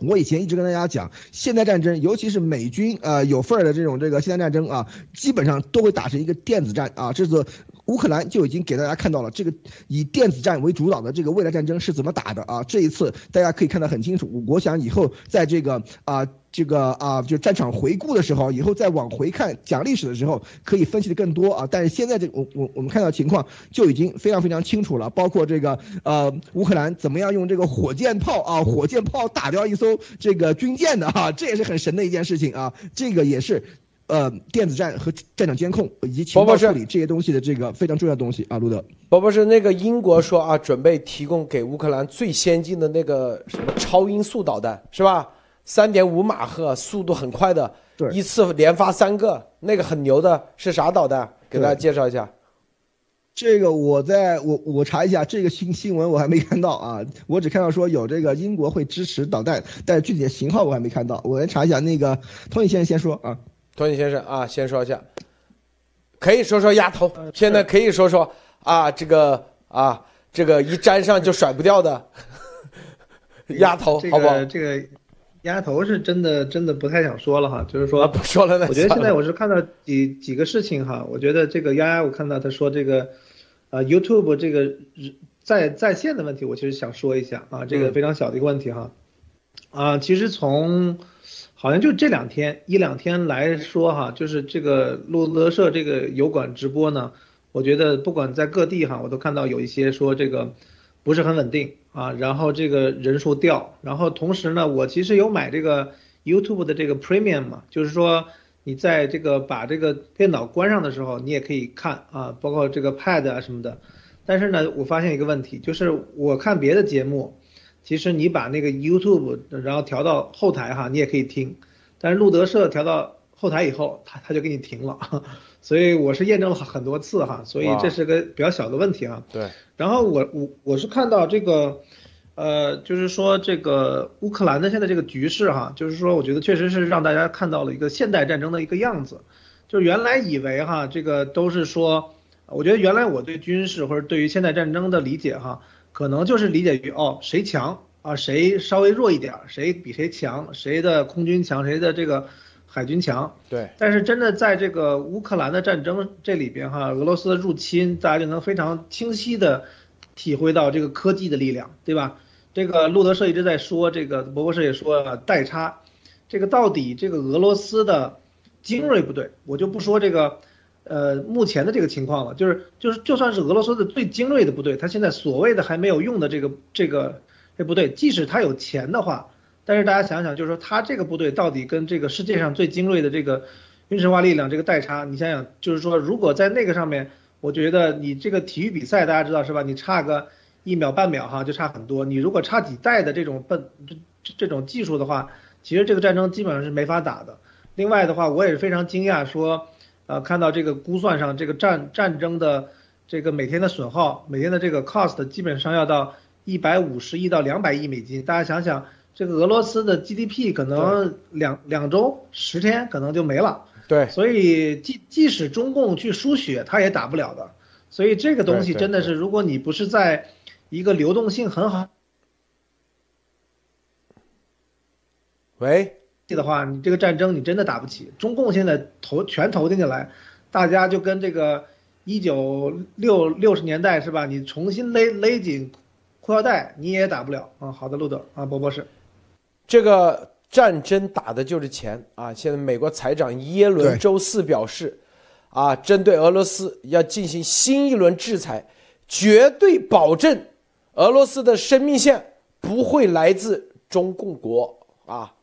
我以前一直跟大家讲，现代战争，尤其是美军呃有份儿的这种这个现代战争啊，基本上都会打成一个电子战啊，这次。乌克兰就已经给大家看到了这个以电子战为主导的这个未来战争是怎么打的啊！这一次大家可以看得很清楚。我想以后在这个啊这个啊就战场回顾的时候，以后再往回看讲历史的时候，可以分析的更多啊。但是现在这我我我们看到情况就已经非常非常清楚了，包括这个呃乌克兰怎么样用这个火箭炮啊火箭炮打掉一艘这个军舰的哈，这也是很神的一件事情啊。这个也是。呃，电子战和战场监控以及情报处理这些东西的这个非常重要的东西啊，路德。不不是那个英国说啊，准备提供给乌克兰最先进的那个什么超音速导弹是吧？三点五马赫，速度很快的，对，一次连发三个，那个很牛的，是啥导弹？给大家介绍一下。这个我在我我查一下这个新新闻我还没看到啊，我只看到说有这个英国会支持导弹，但是具体的型号我还没看到，我来查一下。那个托尼先生先说啊。托尼先生啊，先说一下，可以说说鸭头。现在可以说说啊，这个啊，这个一粘上就甩不掉的 鸭头，好不好？这个鸭头是真的，真的不太想说了哈。就是说，不说了。我觉得现在我是看到几几个事情哈。我觉得这个丫丫，我看到他说这个，呃，YouTube 这个在在线的问题，我其实想说一下啊，这个非常小的一个问题哈。啊，其实从好像就这两天一两天来说哈，就是这个路德社这个油管直播呢，我觉得不管在各地哈，我都看到有一些说这个不是很稳定啊，然后这个人数掉，然后同时呢，我其实有买这个 YouTube 的这个 Premium 嘛，就是说你在这个把这个电脑关上的时候，你也可以看啊，包括这个 Pad 啊什么的，但是呢，我发现一个问题，就是我看别的节目。其实你把那个 YouTube 然后调到后台哈，你也可以听，但是路德社调到后台以后，它它就给你停了，所以我是验证了很多次哈，所以这是个比较小的问题哈。对。然后我我我是看到这个，呃，就是说这个乌克兰的现在这个局势哈，就是说我觉得确实是让大家看到了一个现代战争的一个样子。就原来以为哈，这个都是说，我觉得原来我对军事或者对于现代战争的理解哈，可能就是理解于哦谁强啊，谁稍微弱一点，谁比谁强，谁的空军强，谁的这个海军强。对。但是真的在这个乌克兰的战争这里边哈，俄罗斯的入侵，大家就能非常清晰的体会到这个科技的力量，对吧？这个路德社一直在说，这个博博士也说了代差，这个到底这个俄罗斯的。精锐部队，我就不说这个，呃，目前的这个情况了，就是就是就算是俄罗斯的最精锐的部队，他现在所谓的还没有用的这个这个这部队，即使他有钱的话，但是大家想想，就是说他这个部队到底跟这个世界上最精锐的这个军事化力量这个代差，你想想，就是说如果在那个上面，我觉得你这个体育比赛大家知道是吧？你差个一秒半秒哈就差很多，你如果差几代的这种笨这这种技术的话，其实这个战争基本上是没法打的。另外的话，我也是非常惊讶，说，呃，看到这个估算上，这个战战争的这个每天的损耗，每天的这个 cost 基本上要到一百五十亿到两百亿美金。大家想想，这个俄罗斯的 GDP 可能两两周十天可能就没了。对。所以即即使中共去输血，他也打不了的。所以这个东西真的是，如果你不是在一个流动性很好，喂。的话，你这个战争你真的打不起。中共现在投全投进去来，大家就跟这个一九六六十年代是吧？你重新勒勒紧裤腰带，你也打不了啊。好的，路德啊，波波是。这个战争打的就是钱啊！现在美国财长耶伦周四表示，啊，针对俄罗斯要进行新一轮制裁，绝对保证俄罗斯的生命线不会来自中共国啊。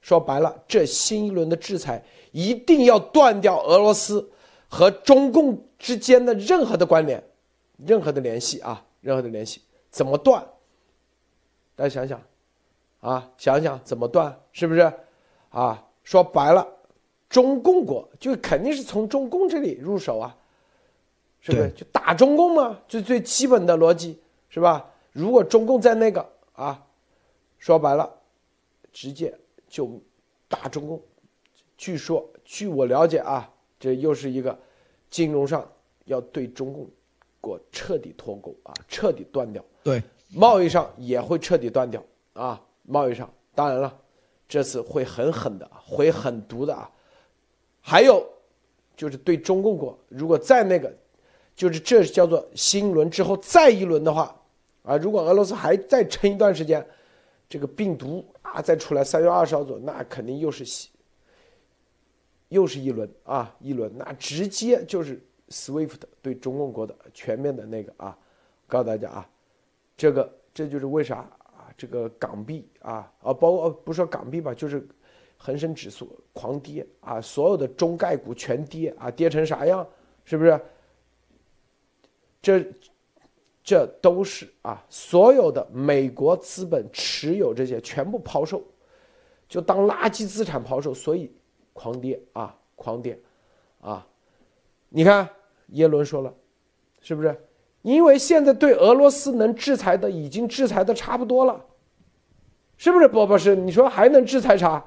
说白了，这新一轮的制裁一定要断掉俄罗斯和中共之间的任何的关联，任何的联系啊，任何的联系怎么断？大家想想，啊，想想怎么断，是不是？啊，说白了，中共国就肯定是从中共这里入手啊，是不是？就打中共嘛，最最基本的逻辑是吧？如果中共在那个啊，说白了，直接。就打中共，据说据我了解啊，这又是一个金融上要对中共国彻底脱钩啊，彻底断掉。对，贸易上也会彻底断掉啊，贸易上当然了，这次会狠狠的，会狠毒的啊。还有就是对中共国，如果再那个，就是这叫做新一轮之后再一轮的话啊，如果俄罗斯还再撑一段时间，这个病毒。啊，再出来三月二十号左右，那肯定又是又是一轮啊，一轮，那直接就是 SWIFT 对中共国的全面的那个啊，告诉大家啊，这个这就是为啥，这个港币啊啊，包括不说港币吧，就是恒生指数狂跌啊，所有的中概股全跌啊，跌成啥样？是不是？这。这都是啊，所有的美国资本持有这些全部抛售，就当垃圾资产抛售，所以狂跌啊，狂跌，啊，你看耶伦说了，是不是？因为现在对俄罗斯能制裁的已经制裁的差不多了，是不是？波波是，你说还能制裁啥？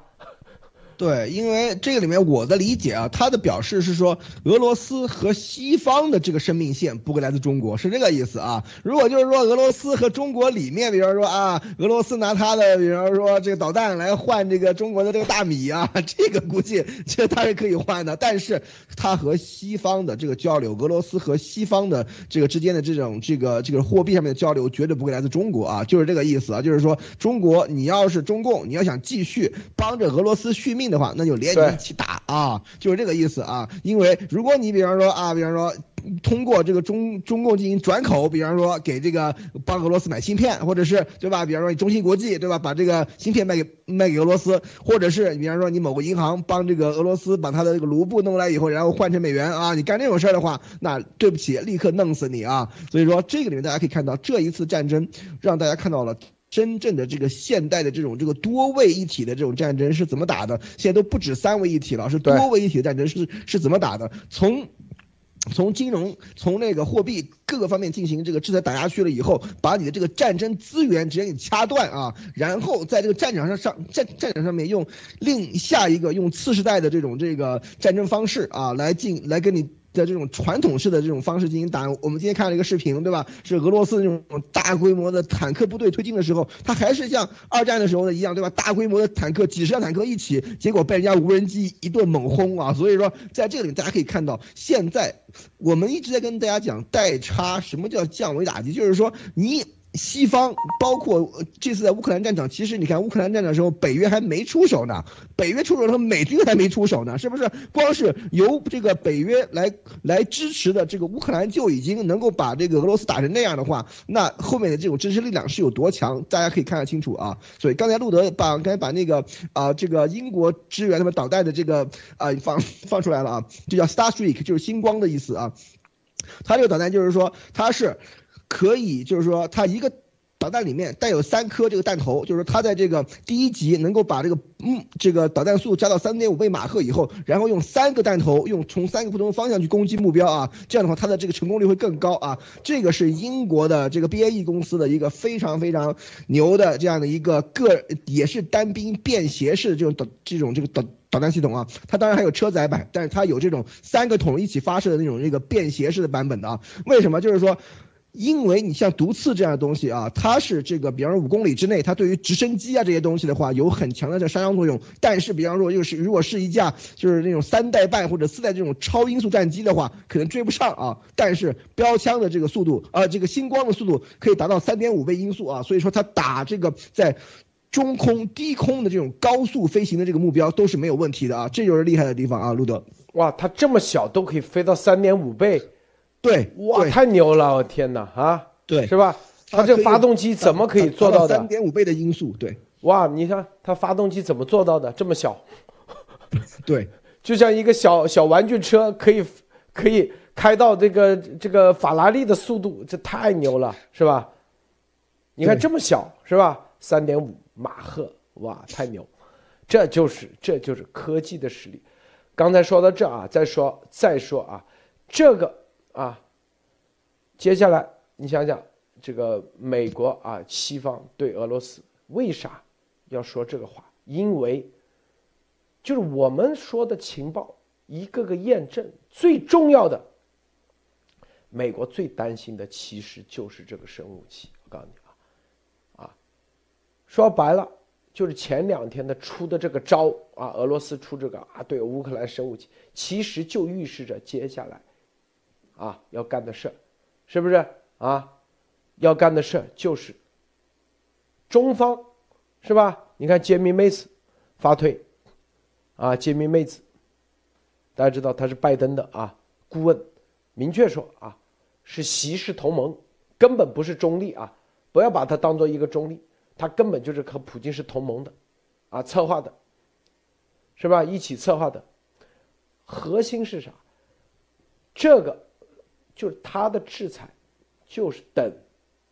对，因为这个里面我的理解啊，他的表示是说，俄罗斯和西方的这个生命线不会来自中国，是这个意思啊。如果就是说俄罗斯和中国里面，比方说啊，俄罗斯拿他的，比方说这个导弹来换这个中国的这个大米啊，这个估计这他是可以换的。但是他和西方的这个交流，俄罗斯和西方的这个之间的这种这个这个货币上面的交流，绝对不会来自中国啊，就是这个意思啊，就是说中国你要是中共，你要想继续帮着俄罗斯续命。的话，那就连你一起打啊，就是这个意思啊。因为如果你比方说啊，比方说通过这个中中共进行转口，比方说给这个帮俄罗斯买芯片，或者是对吧？比方说你中芯国际对吧，把这个芯片卖给卖给俄罗斯，或者是比方说你某个银行帮这个俄罗斯把他的这个卢布弄来以后，然后换成美元啊，你干这种事儿的话，那对不起，立刻弄死你啊。所以说这个里面大家可以看到，这一次战争让大家看到了。真正的这个现代的这种这个多位一体的这种战争是怎么打的？现在都不止三位一体了，是多位一体的战争是是怎么打的？从从金融、从那个货币各个方面进行这个制裁打下去了以后，把你的这个战争资源直接给掐断啊，然后在这个战场上上战战场上面用另下一个用次世代的这种这个战争方式啊来进来跟你。的这种传统式的这种方式进行打，我们今天看了一个视频，对吧？是俄罗斯那种大规模的坦克部队推进的时候，它还是像二战的时候的一样，对吧？大规模的坦克，几十辆坦克一起，结果被人家无人机一顿猛轰啊！所以说，在这里大家可以看到，现在我们一直在跟大家讲代差，什么叫降维打击？就是说你。西方包括这次在乌克兰战场，其实你看乌克兰战场的时候，北约还没出手呢，北约出手的时候，美军还没出手呢，是不是？光是由这个北约来来支持的这个乌克兰就已经能够把这个俄罗斯打成那样的话，那后面的这种支持力量是有多强？大家可以看得清楚啊。所以刚才路德把刚才把那个啊这个英国支援他们导弹的这个啊放放出来了啊，这叫 Star Streak，就是星光的意思啊。它这个导弹就是说它是。可以，就是说，它一个导弹里面带有三颗这个弹头，就是说，它在这个第一级能够把这个嗯这个导弹速加到三点五倍马赫以后，然后用三个弹头，用从三个不同的方向去攻击目标啊，这样的话，它的这个成功率会更高啊。这个是英国的这个 BAE 公司的一个非常非常牛的这样的一个个，也是单兵便携式这种导这种这个导导弹系统啊。它当然还有车载版，但是它有这种三个筒一起发射的那种这个便携式的版本的啊。为什么？就是说。因为你像毒刺这样的东西啊，它是这个，比方说五公里之内，它对于直升机啊这些东西的话，有很强的这杀伤作用。但是，比方说，又是如果是一架就是那种三代半或者四代这种超音速战机的话，可能追不上啊。但是标枪的这个速度啊，这个星光的速度可以达到三点五倍音速啊，所以说它打这个在中空、低空的这种高速飞行的这个目标都是没有问题的啊，这就是厉害的地方啊，路德。哇，它这么小都可以飞到三点五倍。对，哇，太牛了！我天哪，啊，对，是吧？它这发动机怎么可以做到的？三点五倍的音速，对，哇，你看它发动机怎么做到的？这么小，对，就像一个小小玩具车，可以可以开到这个这个法拉利的速度，这太牛了，是吧？你看这么小，是吧？三点五马赫，哇，太牛！这就是这就是科技的实力。刚才说到这啊，再说再说啊，这个。啊，接下来你想想，这个美国啊，西方对俄罗斯为啥要说这个话？因为就是我们说的情报一个个验证，最重要的，美国最担心的其实就是这个生物武器。我告诉你啊，啊，说白了就是前两天的出的这个招啊，俄罗斯出这个啊，对乌克兰生物武器，其实就预示着接下来。啊，要干的事是不是啊？要干的事就是中方，是吧？你看杰米妹子发推，啊，杰米妹子，大家知道他是拜登的啊顾问，明确说啊，是习氏同盟，根本不是中立啊，不要把它当做一个中立，他根本就是和普京是同盟的，啊，策划的，是吧？一起策划的，核心是啥？这个。就是他的制裁，就是等，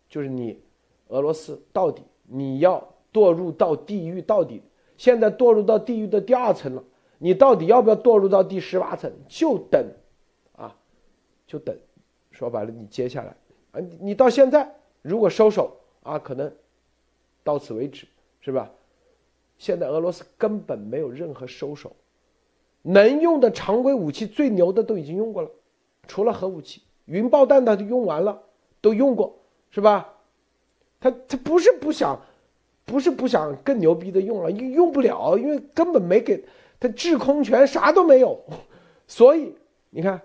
就是你，俄罗斯到底你要堕入到地狱到底，现在堕入到地狱的第二层了，你到底要不要堕入到第十八层？就等，啊，就等，说白了，你接下来，啊，你到现在如果收手啊，可能到此为止，是吧？现在俄罗斯根本没有任何收手，能用的常规武器最牛的都已经用过了，除了核武器。云爆弹他都用完了，都用过，是吧？他他不是不想，不是不想更牛逼的用了，用用不了，因为根本没给他制空权，啥都没有。所以你看，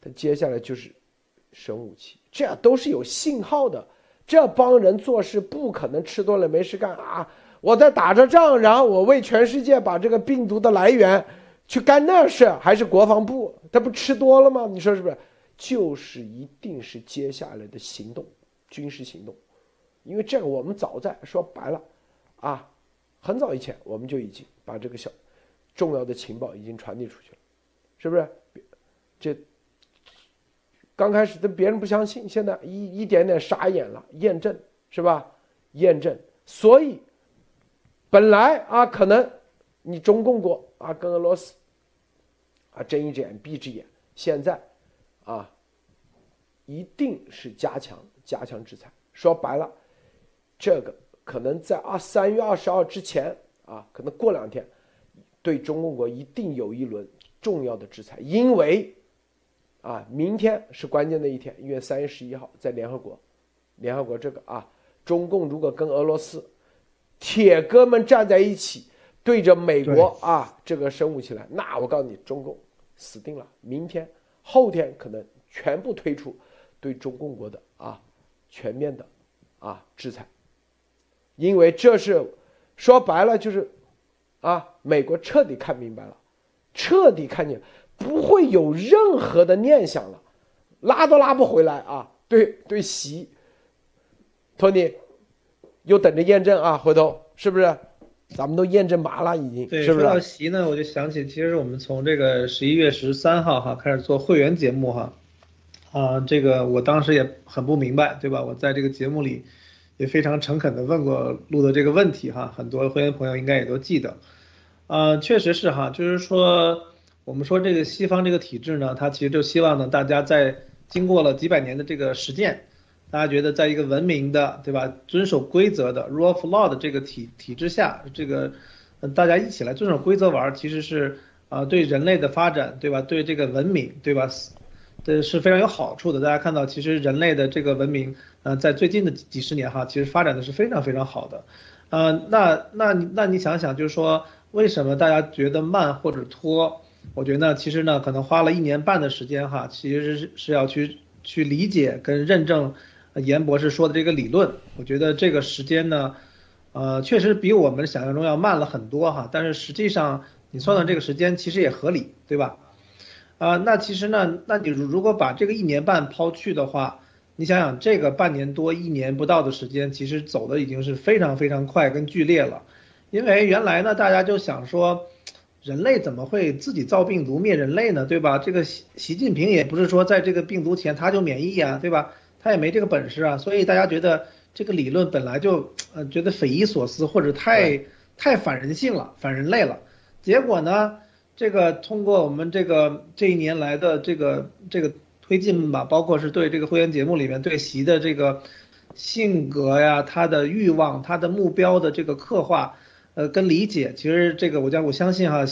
他接下来就是生武器，这样都是有信号的。这帮人做事不可能吃多了没事干啊！我在打着仗，然后我为全世界把这个病毒的来源去干那事，还是国防部？他不吃多了吗？你说是不是？就是一定是接下来的行动，军事行动，因为这个我们早在说白了，啊，很早以前我们就已经把这个小重要的情报已经传递出去了，是不是？这刚开始的别人不相信，现在一一点点傻眼了，验证是吧？验证，所以本来啊，可能你中共国啊跟俄罗斯啊睁一只眼闭一只眼，现在。啊，一定是加强加强制裁。说白了，这个可能在二三月二十号之前啊，可能过两天，对中共国一定有一轮重要的制裁，因为啊，明天是关键的一天，因为三月十一号在联合国，联合国这个啊，中共如果跟俄罗斯铁哥们站在一起。对着美国啊，这个生物起来，那我告诉你，中共死定了。明天、后天可能全部推出对中共国的啊全面的啊制裁，因为这是说白了就是啊，美国彻底看明白了，彻底看见不会有任何的念想了，拉都拉不回来啊。对对，习，托尼又等着验证啊，回头是不是？咱们都验证麻了，已经对。是不是？说到席呢，我就想起，其实我们从这个十一月十三号哈开始做会员节目哈，啊，这个我当时也很不明白，对吧？我在这个节目里也非常诚恳的问过录的这个问题哈，很多会员朋友应该也都记得，啊，确实是哈，就是说我们说这个西方这个体制呢，它其实就希望呢大家在经过了几百年的这个实践。大家觉得，在一个文明的，对吧？遵守规则的 rule of law 的这个体体制下，这个，大家一起来遵守规则玩，其实是啊，对人类的发展，对吧？对这个文明，对吧？对是非常有好处的。大家看到，其实人类的这个文明，呃，在最近的几十年哈，其实发展的是非常非常好的。呃，那那那你想想，就是说，为什么大家觉得慢或者拖？我觉得呢，其实呢，可能花了一年半的时间哈，其实是是要去去理解跟认证。严博士说的这个理论，我觉得这个时间呢，呃，确实比我们想象中要慢了很多哈。但是实际上你算算这个时间，其实也合理，对吧？啊，那其实呢，那你如果把这个一年半抛去的话，你想想这个半年多一年不到的时间，其实走的已经是非常非常快跟剧烈了。因为原来呢，大家就想说，人类怎么会自己造病毒灭人类呢？对吧？这个习习近平也不是说在这个病毒前他就免疫啊，对吧？他也没这个本事啊，所以大家觉得这个理论本来就呃觉得匪夷所思或者太太反人性了，反人类了。结果呢，这个通过我们这个这一年来的这个这个推进吧，包括是对这个会员节目里面对习的这个性格呀、他的欲望、他的目标的这个刻画，呃跟理解，其实这个我将我相信哈，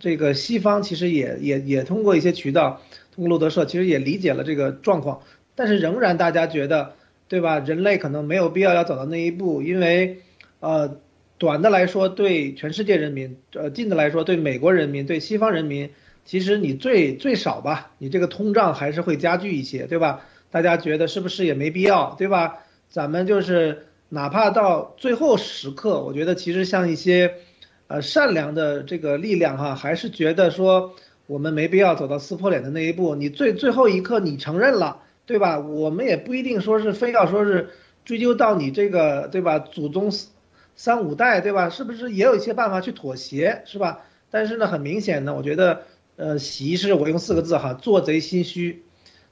这个西方其实也也也通过一些渠道，通过路德社其实也理解了这个状况。但是仍然大家觉得，对吧？人类可能没有必要要走到那一步，因为，呃，短的来说对全世界人民，呃，近的来说对美国人民、对西方人民，其实你最最少吧，你这个通胀还是会加剧一些，对吧？大家觉得是不是也没必要，对吧？咱们就是哪怕到最后时刻，我觉得其实像一些，呃，善良的这个力量哈，还是觉得说我们没必要走到撕破脸的那一步。你最最后一刻你承认了。对吧？我们也不一定说是非要说是追究到你这个，对吧？祖宗三五代，对吧？是不是也有一些办法去妥协，是吧？但是呢，很明显呢，我觉得，呃，习是我用四个字哈，做贼心虚。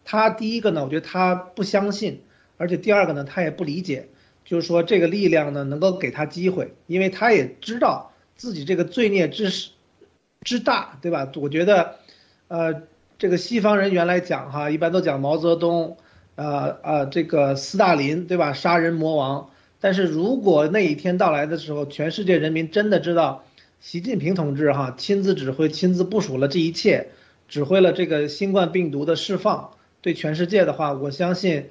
他第一个呢，我觉得他不相信，而且第二个呢，他也不理解，就是说这个力量呢能够给他机会，因为他也知道自己这个罪孽之之大，对吧？我觉得，呃。这个西方人原来讲哈，一般都讲毛泽东，呃呃，这个斯大林对吧？杀人魔王。但是如果那一天到来的时候，全世界人民真的知道习近平同志哈亲自指挥、亲自部署了这一切，指挥了这个新冠病毒的释放，对全世界的话，我相信，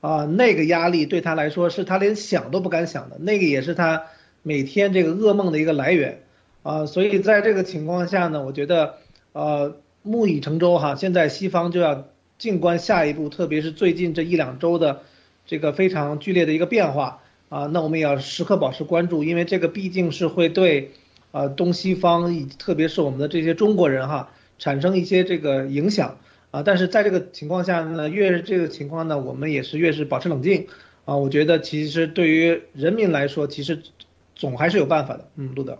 啊，那个压力对他来说是他连想都不敢想的，那个也是他每天这个噩梦的一个来源，啊，所以在这个情况下呢，我觉得，呃。木已成舟哈，现在西方就要静观下一步，特别是最近这一两周的这个非常剧烈的一个变化啊，那我们也要时刻保持关注，因为这个毕竟是会对呃东西方，特别是我们的这些中国人哈，产生一些这个影响啊。但是在这个情况下呢，越是这个情况呢，我们也是越是保持冷静啊。我觉得其实对于人民来说，其实总还是有办法的。嗯，路德，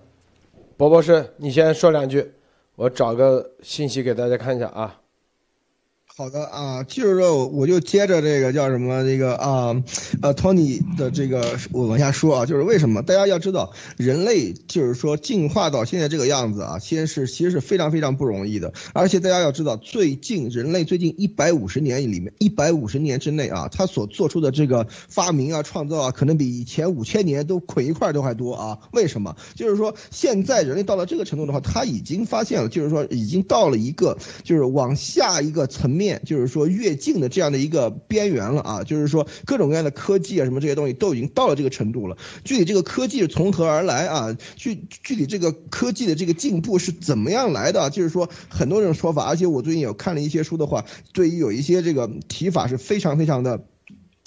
博博士，你先说两句。我找个信息给大家看一下啊。好的啊，就是说，我就接着这个叫什么这个啊，呃，Tony 的这个我往下说啊，就是为什么大家要知道，人类就是说进化到现在这个样子啊，先是其实是非常非常不容易的，而且大家要知道，最近人类最近一百五十年里面，一百五十年之内啊，他所做出的这个发明啊、创造啊，可能比以前五千年都捆一块都还多啊。为什么？就是说现在人类到了这个程度的话，他已经发现了，就是说已经到了一个就是往下一个层面。就是说越境的这样的一个边缘了啊，就是说各种各样的科技啊，什么这些东西都已经到了这个程度了。具体这个科技是从何而来啊？具具体这个科技的这个进步是怎么样来的？就是说很多种说法，而且我最近有看了一些书的话，对于有一些这个提法是非常非常的。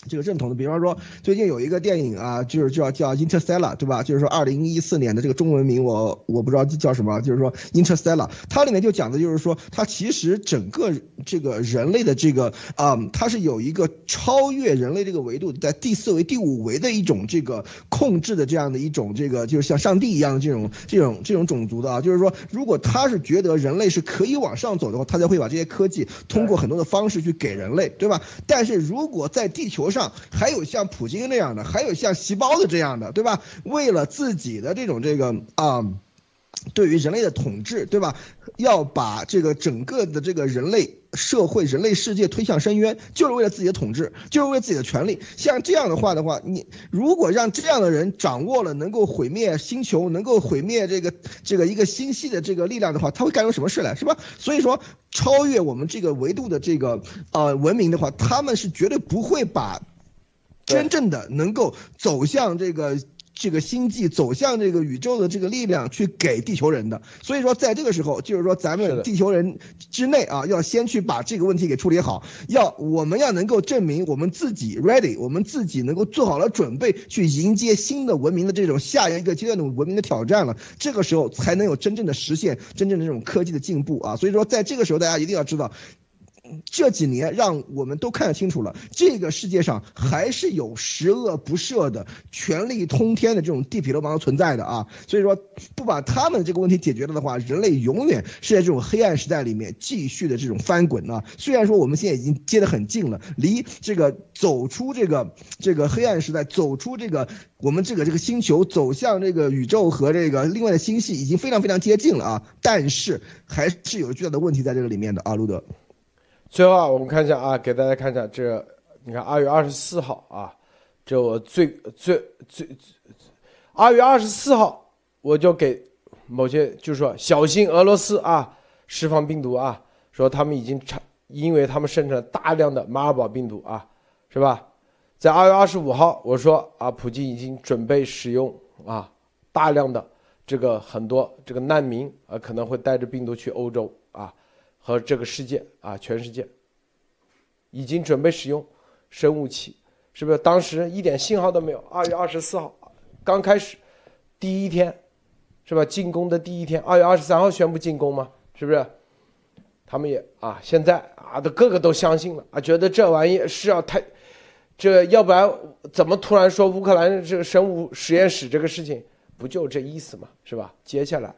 这个认同的，比方说最近有一个电影啊，就是叫叫 Interstellar，对吧？就是说二零一四年的这个中文名我我不知道叫什么，就是说 Interstellar，它里面就讲的就是说，它其实整个这个人类的这个啊，它是有一个超越人类这个维度，在第四维、第五维的一种这个控制的这样的一种这个，就是像上帝一样的这种这种这种种族的啊，就是说，如果他是觉得人类是可以往上走的话，他才会把这些科技通过很多的方式去给人类，对吧？但是如果在地球上还有像普京那样的，还有像细胞的这样的，对吧？为了自己的这种这个啊，对于人类的统治，对吧？要把这个整个的这个人类社会、人类世界推向深渊，就是为了自己的统治，就是为了自己的权利。像这样的话的话，你如果让这样的人掌握了能够毁灭星球、能够毁灭这个这个一个星系的这个力量的话，他会干出什么事来，是吧？所以说，超越我们这个维度的这个呃文明的话，他们是绝对不会把。真正的能够走向这个这个星际，走向这个宇宙的这个力量，去给地球人的。所以说，在这个时候，就是说咱们地球人之内啊，要先去把这个问题给处理好。要我们要能够证明我们自己 ready，我们自己能够做好了准备，去迎接新的文明的这种下一个阶段的文明的挑战了。这个时候才能有真正的实现真正的这种科技的进步啊。所以说，在这个时候，大家一定要知道。这几年让我们都看得清楚了，这个世界上还是有十恶不赦的、权力通天的这种地痞流氓存在的啊！所以说，不把他们这个问题解决了的话，人类永远是在这种黑暗时代里面继续的这种翻滚啊！虽然说我们现在已经接得很近了，离这个走出这个这个黑暗时代，走出这个我们这个这个星球，走向这个宇宙和这个另外的星系，已经非常非常接近了啊！但是还是有巨大的问题在这个里面的啊，路德。最后啊，我们看一下啊，给大家看一下这，你看二月二十四号啊，这我最最最，二月二十四号我就给某些就说小心俄罗斯啊释放病毒啊，说他们已经产，因为他们生产了大量的马尔堡病毒啊，是吧？在二月二十五号我说啊，普京已经准备使用啊大量的这个很多这个难民啊可能会带着病毒去欧洲。和这个世界啊，全世界已经准备使用生物器，是不是？当时一点信号都没有。二月二十四号刚开始第一天，是吧？进攻的第一天，二月二十三号宣布进攻嘛，是不是？他们也啊，现在啊，都个个都相信了啊，觉得这玩意是要太，这要不然怎么突然说乌克兰这个生物实验室这个事情，不就这意思嘛，是吧？接下来。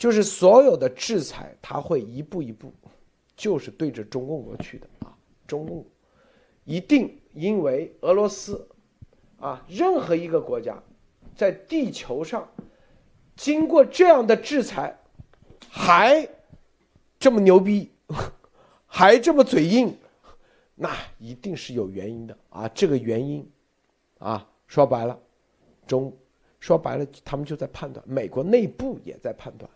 就是所有的制裁，他会一步一步，就是对着中共国去的啊！中共一定因为俄罗斯啊，任何一个国家在地球上经过这样的制裁，还这么牛逼，还这么嘴硬，那一定是有原因的啊！这个原因啊，说白了，中说白了，他们就在判断，美国内部也在判断。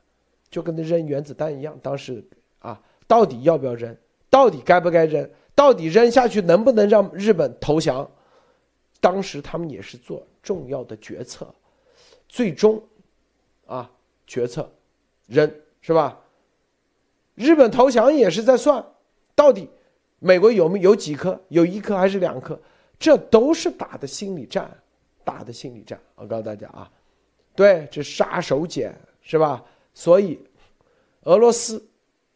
就跟那扔原子弹一样，当时啊，到底要不要扔？到底该不该扔？到底扔下去能不能让日本投降？当时他们也是做重要的决策，最终，啊，决策扔是吧？日本投降也是在算，到底美国有没有几颗？有一颗还是两颗？这都是打的心理战，打的心理战。我告诉大家啊，对，这杀手锏是吧？所以，俄罗斯，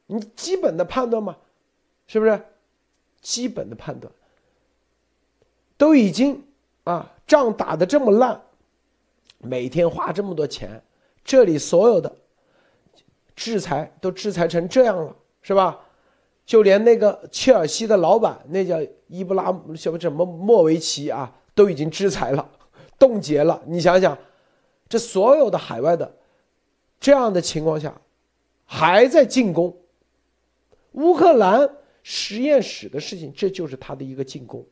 你基本的判断嘛，是不是？基本的判断，都已经啊，仗打的这么烂，每天花这么多钱，这里所有的制裁都制裁成这样了，是吧？就连那个切尔西的老板，那叫伊布拉什么什么莫维奇啊，都已经制裁了，冻结了。你想想，这所有的海外的这样的情况下，还在进攻乌克兰实验室的事情，这就是他的一个进攻，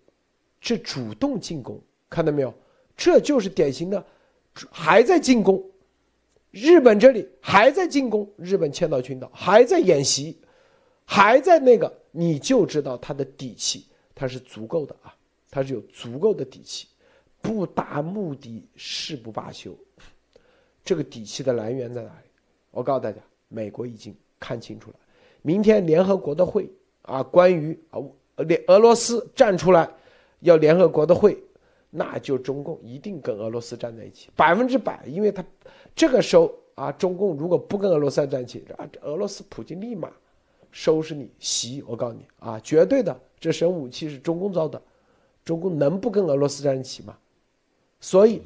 这主动进攻，看到没有？这就是典型的还在进攻。日本这里还在进攻，日本千岛群岛还在演习。还在那个，你就知道他的底气，他是足够的啊，他是有足够的底气，不达目的誓不罢休。这个底气的来源在哪里？我告诉大家，美国已经看清楚了。明天联合国的会啊，关于啊，联俄罗斯站出来要联合国的会，那就中共一定跟俄罗斯站在一起，百分之百，因为他这个时候啊，中共如果不跟俄罗斯站一起，啊，俄罗斯普京立马。收拾你，袭！我告诉你啊，绝对的，这神武器是中共造的，中共能不跟俄罗斯站一起吗？所以，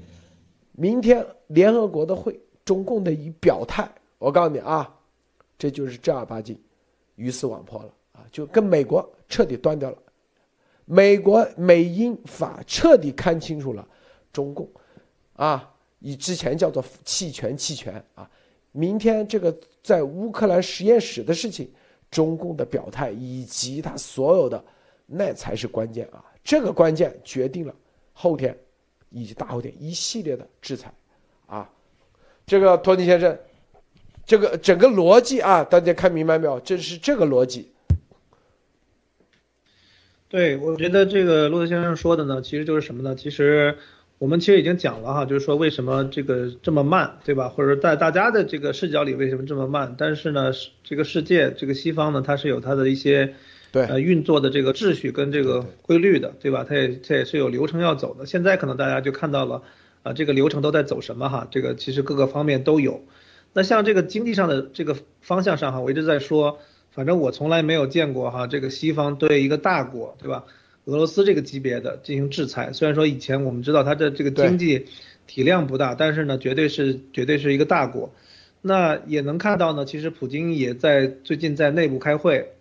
明天联合国的会，中共的一表态，我告诉你啊，这就是正儿八经鱼死网破了啊，就跟美国彻底断掉了，美国美英法彻底看清楚了中共，啊，以之前叫做弃权弃权啊，明天这个在乌克兰实验室的事情。中共的表态以及他所有的，那才是关键啊！这个关键决定了后天以及大后天一系列的制裁，啊，这个托尼先生，这个整个逻辑啊，大家看明白没有？这是这个逻辑。对，我觉得这个骆德先生说的呢，其实就是什么呢？其实。我们其实已经讲了哈，就是说为什么这个这么慢，对吧？或者在大家的这个视角里为什么这么慢？但是呢，这个世界这个西方呢，它是有它的一些对呃运作的这个秩序跟这个规律的，对吧？它也它也是有流程要走的。现在可能大家就看到了啊，这个流程都在走什么哈？这个其实各个方面都有。那像这个经济上的这个方向上哈，我一直在说，反正我从来没有见过哈，这个西方对一个大国，对吧？俄罗斯这个级别的进行制裁，虽然说以前我们知道它的这个经济体量不大，但是呢，绝对是绝对是一个大国。那也能看到呢，其实普京也在最近在内部开会，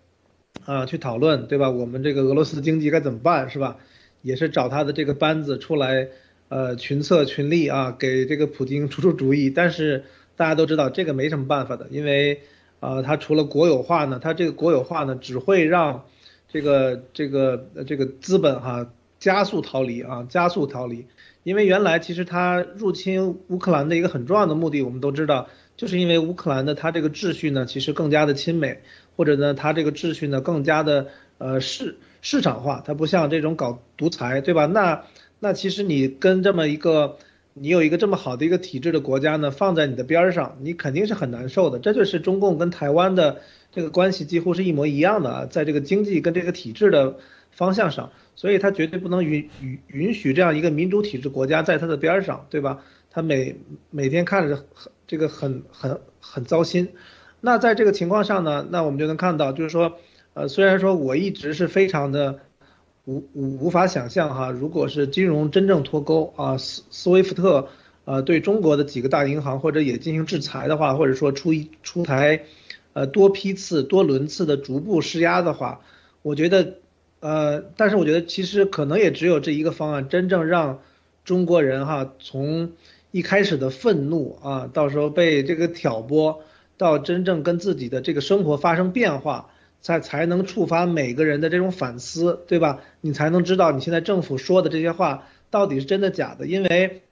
啊，去讨论，对吧？我们这个俄罗斯经济该怎么办，是吧？也是找他的这个班子出来，呃，群策群力啊，给这个普京出出主意。但是大家都知道这个没什么办法的，因为啊，他除了国有化呢，他这个国有化呢，只会让。这个这个这个资本哈加速逃离啊，加速逃离，因为原来其实他入侵乌克兰的一个很重要的目的，我们都知道，就是因为乌克兰的它这个秩序呢，其实更加的亲美，或者呢它这个秩序呢更加的呃市市场化，它不像这种搞独裁，对吧？那那其实你跟这么一个你有一个这么好的一个体制的国家呢放在你的边儿上，你肯定是很难受的，这就是中共跟台湾的。这个关系几乎是一模一样的，在这个经济跟这个体制的方向上，所以他绝对不能允允允许这样一个民主体制国家在他的边儿上，对吧？他每每天看着很这个很很很糟心。那在这个情况上呢，那我们就能看到，就是说，呃，虽然说我一直是非常的无无无法想象哈，如果是金融真正脱钩啊，斯斯威夫特呃对中国的几个大银行或者也进行制裁的话，或者说出一出台。呃，多批次、多轮次的逐步施压的话，我觉得，呃，但是我觉得其实可能也只有这一个方案，真正让中国人哈从一开始的愤怒啊，到时候被这个挑拨，到真正跟自己的这个生活发生变化，才才能触发每个人的这种反思，对吧？你才能知道你现在政府说的这些话到底是真的假的，因为，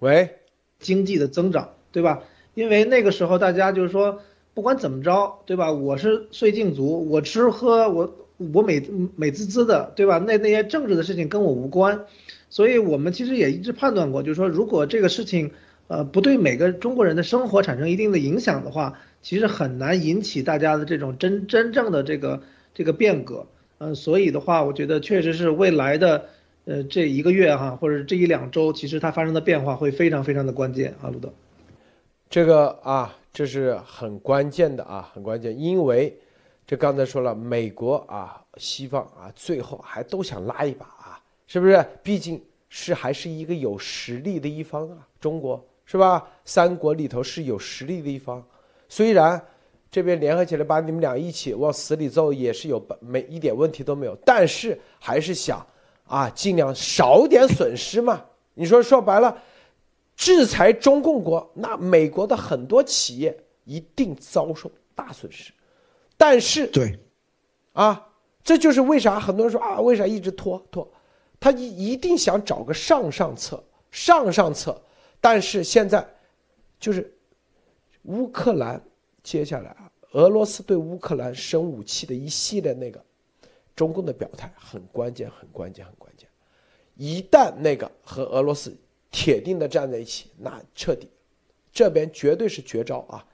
喂，经济的增长。对吧？因为那个时候大家就是说，不管怎么着，对吧？我是税净族，我吃喝我我美美滋滋的，对吧？那那些政治的事情跟我无关，所以我们其实也一直判断过，就是说，如果这个事情呃不对每个中国人的生活产生一定的影响的话，其实很难引起大家的这种真真正的这个这个变革。嗯，所以的话，我觉得确实是未来的呃这一个月哈，或者这一两周，其实它发生的变化会非常非常的关键啊，路德。这个啊，这是很关键的啊，很关键，因为这刚才说了，美国啊、西方啊，最后还都想拉一把啊，是不是？毕竟是还是一个有实力的一方啊，中国是吧？三国里头是有实力的一方，虽然这边联合起来把你们俩一起往死里揍，也是有没一点问题都没有。但是还是想啊，尽量少点损失嘛。你说说白了，制裁中共国，那美国的很多企业一定遭受大损失。但是对，啊，这就是为啥很多人说啊，为啥一直拖拖？他一一定想找个上上策，上上策。但是现在就是乌克兰。接下来啊，俄罗斯对乌克兰生武器的一系列那个，中共的表态很关键，很关键，很关键。一旦那个和俄罗斯铁定的站在一起，那彻底，这边绝对是绝招啊！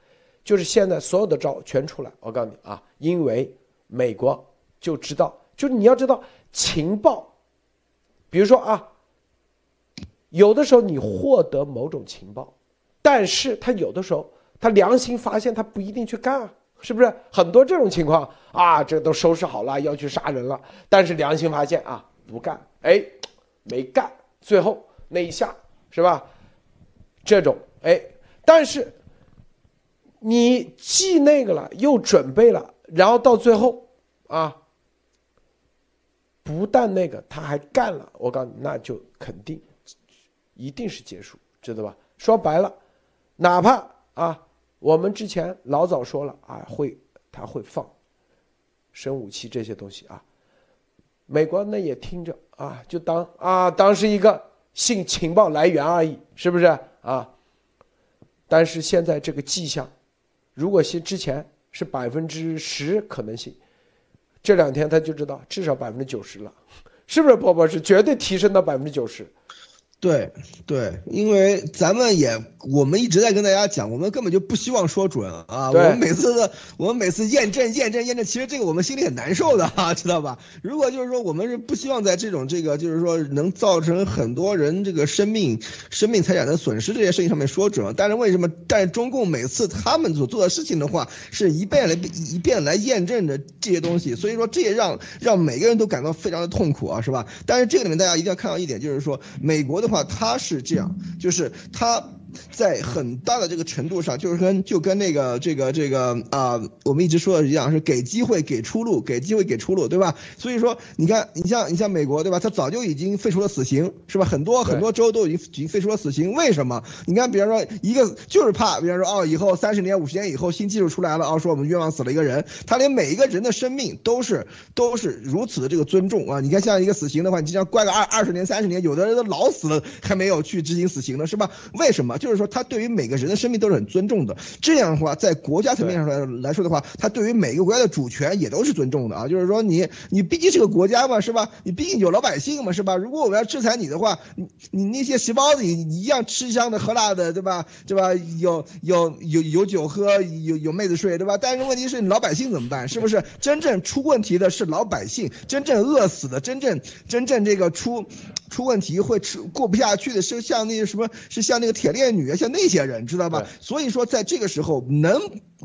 就是现在所有的招全出来，我告诉你啊，因为美国就知道，就是你要知道情报，比如说啊，有的时候你获得某种情报，但是他有的时候。他良心发现，他不一定去干啊，是不是很多这种情况啊？这都收拾好了，要去杀人了，但是良心发现啊，不干，哎，没干，最后那一下是吧？这种哎，但是你既那个了，又准备了，然后到最后啊，不但那个他还干了，我告诉你，那就肯定一定是结束，知道吧？说白了，哪怕啊。我们之前老早说了啊，会他会放生武器这些东西啊，美国那也听着啊，就当啊当是一个性情报来源而已，是不是啊？但是现在这个迹象，如果是之前是百分之十可能性，这两天他就知道至少百分之九十了，是不是？波波是绝对提升到百分之九十。对对，因为咱们也，我们一直在跟大家讲，我们根本就不希望说准啊。我们每次的，我们每次验证、验证、验证，其实这个我们心里很难受的啊，知道吧？如果就是说我们是不希望在这种这个，就是说能造成很多人这个生命、生命财产的损失这些事情上面说准，但是为什么？但是中共每次他们所做的事情的话，是一遍来一遍来验证的这些东西，所以说这也让让每个人都感到非常的痛苦啊，是吧？但是这个里面大家一定要看到一点，就是说美国的。话他是这样，就是他。在很大的这个程度上，就是跟就跟那个这个这个啊，我们一直说的一样，是给机会给出路，给机会给出路，对吧？所以说，你看，你像你像美国，对吧？他早就已经废除了死刑，是吧？很多很多州都已经已经废除了死刑，为什么？你看，比方说一个就是怕，比方说哦，以后三十年、五十年以后新技术出来了，哦，说我们冤枉死了一个人，他连每一个人的生命都是都是如此的这个尊重啊！你看，像一个死刑的话，你就像关个二二十年、三十年，有的人都老死了还没有去执行死刑呢，是吧？为什么？就是说，他对于每个人的生命都是很尊重的。这样的话，在国家层面上来来说的话，他对于每个国家的主权也都是尊重的啊。就是说，你你毕竟是个国家嘛，是吧？你毕竟有老百姓嘛，是吧？如果我们要制裁你的话，你你那些细胞子，你你一样吃香的喝辣的，对吧？对吧？有有有有酒喝，有有妹子睡，对吧？但是问题是你，老百姓怎么办？是不是真正出问题的是老百姓？真正饿死的，真正真正这个出。出问题会吃过不下去的是像那个什么是像那个铁链女啊，像那些人知道吧？所以说在这个时候能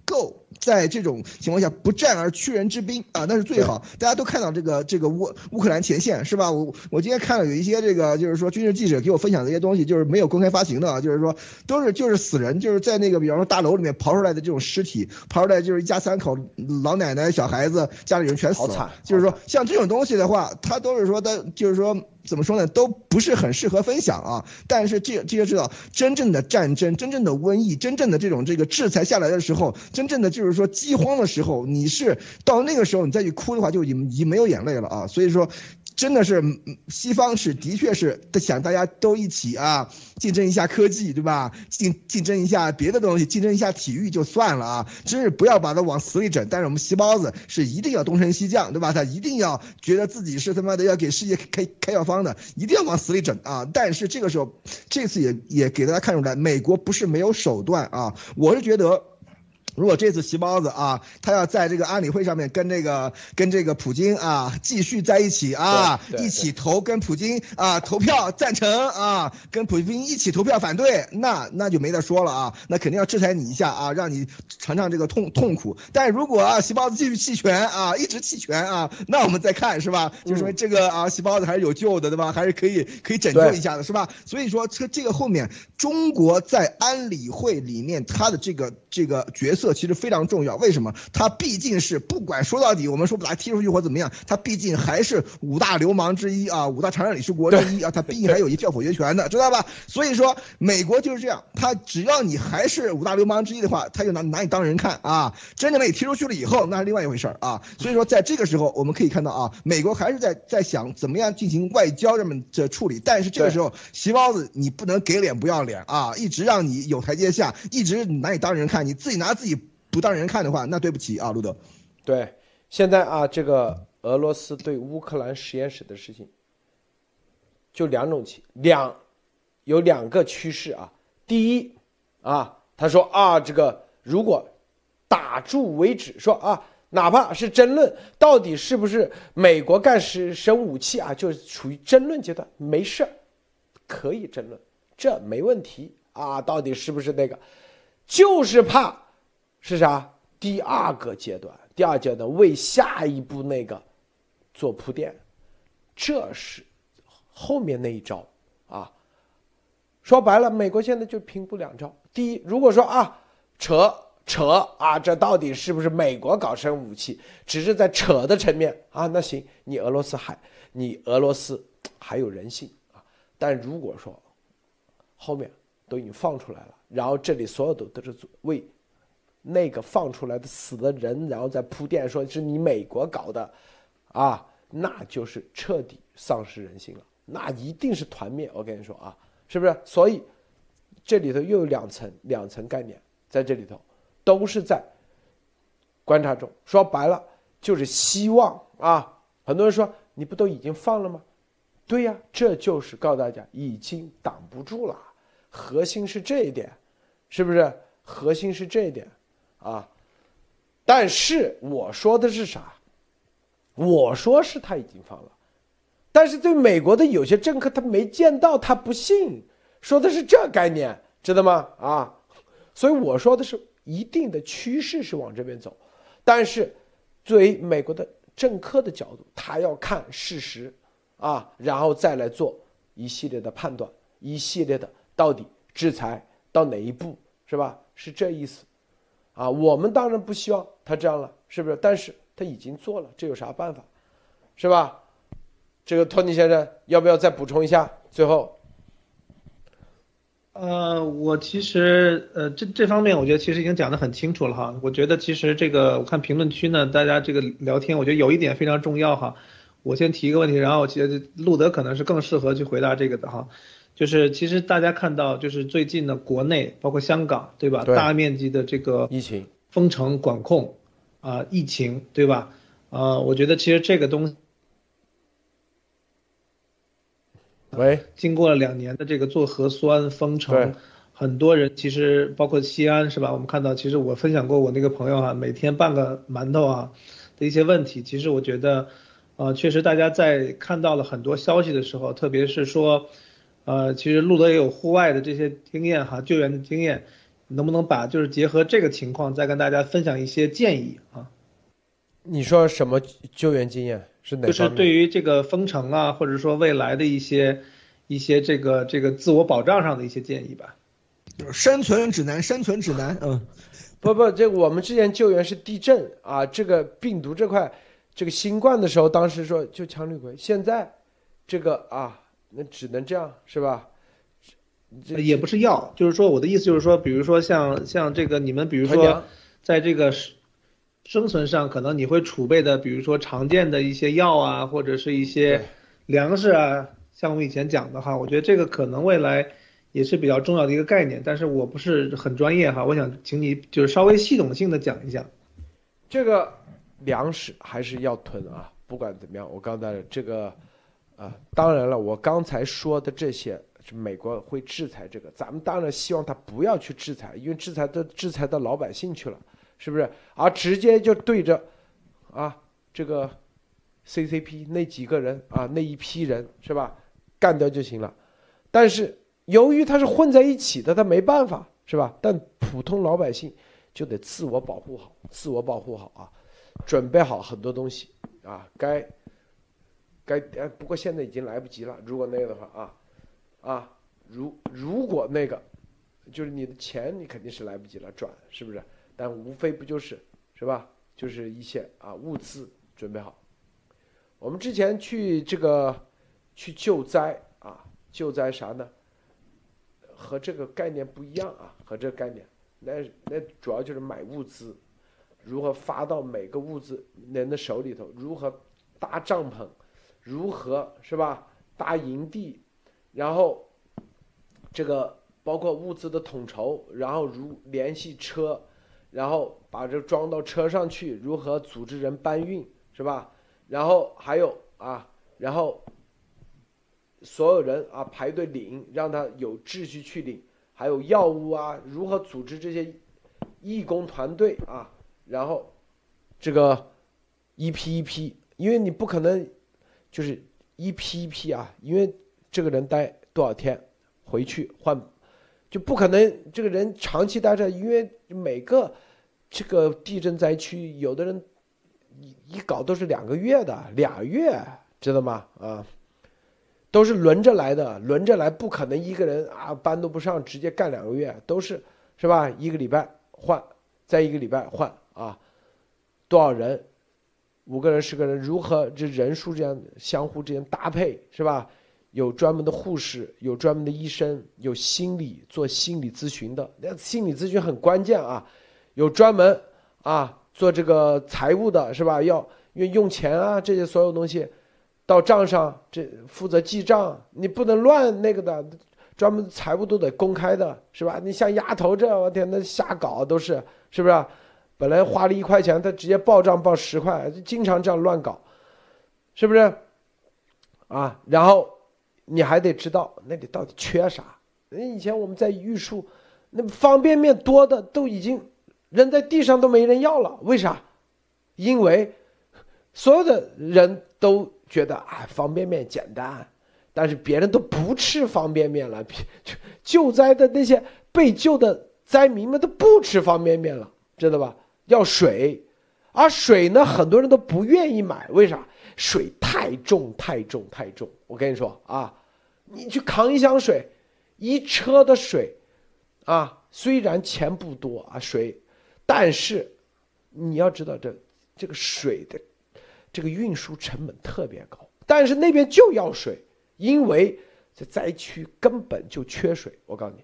够在这种情况下不战而屈人之兵啊，那是最好。大家都看到这个这个乌乌克兰前线是吧？我我今天看了有一些这个就是说军事记者给我分享的一些东西，就是没有公开发行的啊，就是说都是就是死人，就是在那个比方说大楼里面刨出来的这种尸体，刨出来就是一家三口，老奶奶小孩子家里人全死了。就是说像这种东西的话，他都是说他就是说。怎么说呢？都不是很适合分享啊。但是这这些知道，真正的战争、真正的瘟疫、真正的这种这个制裁下来的时候，真正的就是说饥荒的时候，你是到那个时候你再去哭的话，就已经已经没有眼泪了啊。所以说。真的是西方是的确是想大家都一起啊，竞争一下科技，对吧？竞竞争一下别的东西，竞争一下体育就算了啊，真是不要把它往死里整。但是我们细胞子是一定要东升西降，对吧？他一定要觉得自己是他妈的要给世界开开药方的，一定要往死里整啊！但是这个时候，这次也也给大家看出来，美国不是没有手段啊，我是觉得。如果这次席包子啊，他要在这个安理会上面跟这个跟这个普京啊继续在一起啊，一起投跟普京啊投票赞成啊，跟普京一起投票反对，那那就没得说了啊，那肯定要制裁你一下啊，让你尝尝这个痛痛苦。但如果啊席包子继续弃权啊，一直弃权啊，那我们再看是吧？就说这个啊席包子还是有救的对吧？还是可以可以拯救一下的是吧？所以说这这个后面中国在安理会里面他的这个这个角色。色其实非常重要。为什么？他毕竟是不管说到底，我们说把他踢出去或怎么样，他毕竟还是五大流氓之一啊，五大常任理事国之一啊，他毕竟还有一票否决权的，知道吧？所以说，美国就是这样，他只要你还是五大流氓之一的话，他就拿拿你当人看啊。真正把你踢出去了以后，那是另外一回事儿啊。所以说，在这个时候，我们可以看到啊，美国还是在在想怎么样进行外交这么的处理，但是这个时候，席包子你不能给脸不要脸啊，一直让你有台阶下，一直拿你当人看，你自己拿自己不当人看的话，那对不起啊，路德。对，现在啊，这个俄罗斯对乌克兰实验室的事情，就两种情两，有两个趋势啊。第一啊，他说啊，这个如果打住为止，说啊，哪怕是争论到底是不是美国干使生武器啊，就是处于争论阶段，没事可以争论，这没问题啊。到底是不是那个，就是怕是啥？第二个阶段，第二阶段为下一步那个做铺垫，这是后面那一招啊。说白了，美国现在就凭不两招。第一，如果说啊，扯扯啊，这到底是不是美国搞生武器？只是在扯的层面啊，那行，你俄罗斯还你俄罗斯还有人性啊。但如果说后面都已经放出来了，然后这里所有都都是为。那个放出来的死的人，然后再铺垫说是你美国搞的，啊，那就是彻底丧失人性了，那一定是团灭。我跟你说啊，是不是？所以这里头又有两层两层概念在这里头，都是在观察中。说白了就是希望啊。很多人说你不都已经放了吗？对呀，这就是告诉大家已经挡不住了。核心是这一点，是不是？核心是这一点。啊，但是我说的是啥？我说是他已经放了，但是对美国的有些政客他没见到，他不信，说的是这概念，知道吗？啊，所以我说的是一定的趋势是往这边走，但是作为美国的政客的角度，他要看事实啊，然后再来做一系列的判断，一系列的到底制裁到哪一步，是吧？是这意思。啊，我们当然不希望他这样了，是不是？但是他已经做了，这有啥办法，是吧？这个托尼先生要不要再补充一下？最后，呃，我其实呃这这方面我觉得其实已经讲得很清楚了哈。我觉得其实这个我看评论区呢，大家这个聊天，我觉得有一点非常重要哈。我先提一个问题，然后我觉得路德可能是更适合去回答这个的哈。就是其实大家看到，就是最近的国内包括香港，对吧？大面积的这个疫情封城管控，啊，疫情，对吧？啊，我觉得其实这个东西，喂，经过了两年的这个做核酸封城，很多人其实包括西安是吧？我们看到，其实我分享过我那个朋友啊，每天半个馒头啊的一些问题。其实我觉得，呃，确实大家在看到了很多消息的时候，特别是说。呃，其实路德也有户外的这些经验哈，救援的经验，能不能把就是结合这个情况，再跟大家分享一些建议啊？你说什么救援经验是哪？就是对于这个封城啊，或者说未来的一些一些这个这个自我保障上的一些建议吧。生存指南，生存指南。嗯，不不，这我们之前救援是地震啊，这个病毒这块，这个新冠的时候，当时说就强绿葵，现在这个啊。那只能这样是吧？也不是药，就是说我的意思就是说，比如说像像这个你们比如说，在这个生存上，可能你会储备的，比如说常见的一些药啊，或者是一些粮食啊，像我们以前讲的哈，我觉得这个可能未来也是比较重要的一个概念，但是我不是很专业哈，我想请你就是稍微系统性的讲一讲。这个粮食还是要囤啊，不管怎么样，我刚才这个。啊，当然了，我刚才说的这些是美国会制裁这个，咱们当然希望他不要去制裁，因为制裁都制裁到老百姓去了，是不是？而直接就对着，啊，这个 CCP 那几个人啊，那一批人是吧，干掉就行了。但是由于他是混在一起的，他没办法是吧？但普通老百姓就得自我保护好，自我保护好啊，准备好很多东西啊，该。该呃，不过现在已经来不及了。如果那个的话啊，啊，如如果那个，就是你的钱，你肯定是来不及了转，是不是？但无非不就是是吧？就是一些啊物资准备好。我们之前去这个去救灾啊，救灾啥呢？和这个概念不一样啊，和这个概念，那那主要就是买物资，如何发到每个物资人的手里头，如何搭帐篷，如何是吧？搭营地，然后这个包括物资的统筹，然后如联系车。然后把这装到车上去，如何组织人搬运，是吧？然后还有啊，然后所有人啊排队领，让他有秩序去领。还有药物啊，如何组织这些义工团队啊？然后这个一批一批，因为你不可能就是一批一批啊，因为这个人待多少天回去换。就不可能这个人长期待着，因为每个这个地震灾区，有的人一一搞都是两个月的，俩月，知道吗？啊，都是轮着来的，轮着来，不可能一个人啊班都不上，直接干两个月，都是是吧？一个礼拜换，再一个礼拜换啊，多少人？五个人、十个人，如何这人数这样相互之间搭配，是吧？有专门的护士，有专门的医生，有心理做心理咨询的，那心理咨询很关键啊。有专门啊做这个财务的，是吧？要因为用钱啊这些所有东西，到账上这负责记账，你不能乱那个的，专门财务都得公开的，是吧？你像丫头这，我天，那瞎搞都是，是不是？本来花了一块钱，他直接报账报十块，经常这样乱搞，是不是？啊，然后。你还得知道那里到底缺啥？那以前我们在玉树，那方便面多的都已经扔在地上都没人要了。为啥？因为所有的人都觉得啊方便面简单，但是别人都不吃方便面了。救灾的那些被救的灾民们都不吃方便面了，知道吧？要水，而水呢，很多人都不愿意买。为啥？水太重，太重，太重。我跟你说啊。你去扛一箱水，一车的水，啊，虽然钱不多啊，水，但是你要知道这这个水的这个运输成本特别高，但是那边就要水，因为这灾区根本就缺水。我告诉你，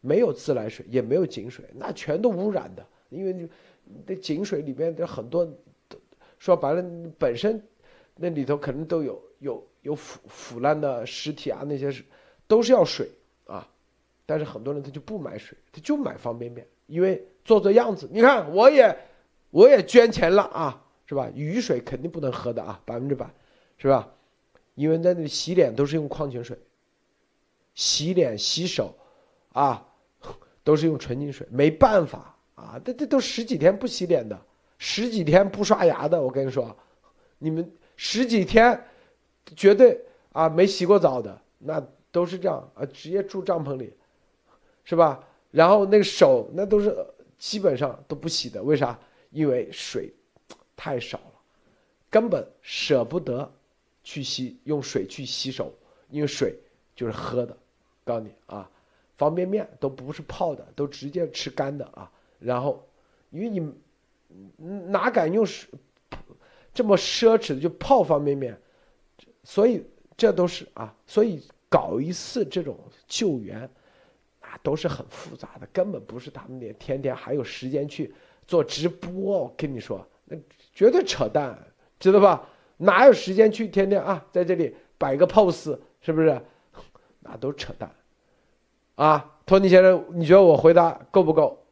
没有自来水，也没有井水，那全都污染的，因为你那井水里边的很多，说白了本身那里头可能都有有。有腐腐烂的尸体啊，那些是都是要水啊，但是很多人他就不买水，他就买方便面，因为做做样子。你看，我也我也捐钱了啊，是吧？雨水肯定不能喝的啊，百分之百，是吧？因为在那里洗脸都是用矿泉水，洗脸洗手啊 都是用纯净水，没办法啊，这这都十几天不洗脸的，十几天不刷牙的，我跟你说，你们十几天。绝对啊，没洗过澡的那都是这样啊，直接住帐篷里，是吧？然后那个手那都是基本上都不洗的，为啥？因为水太少了，根本舍不得去洗，用水去洗手，因为水就是喝的。告诉你啊，方便面都不是泡的，都直接吃干的啊。然后，因为你哪敢用这么奢侈的就泡方便面？所以这都是啊，所以搞一次这种救援，啊，都是很复杂的，根本不是他们连天天还有时间去做直播。我跟你说，那绝对扯淡，知道吧？哪有时间去天天啊，在这里摆个 pose，是不是？那都扯淡，啊，托尼先生，你觉得我回答够不够？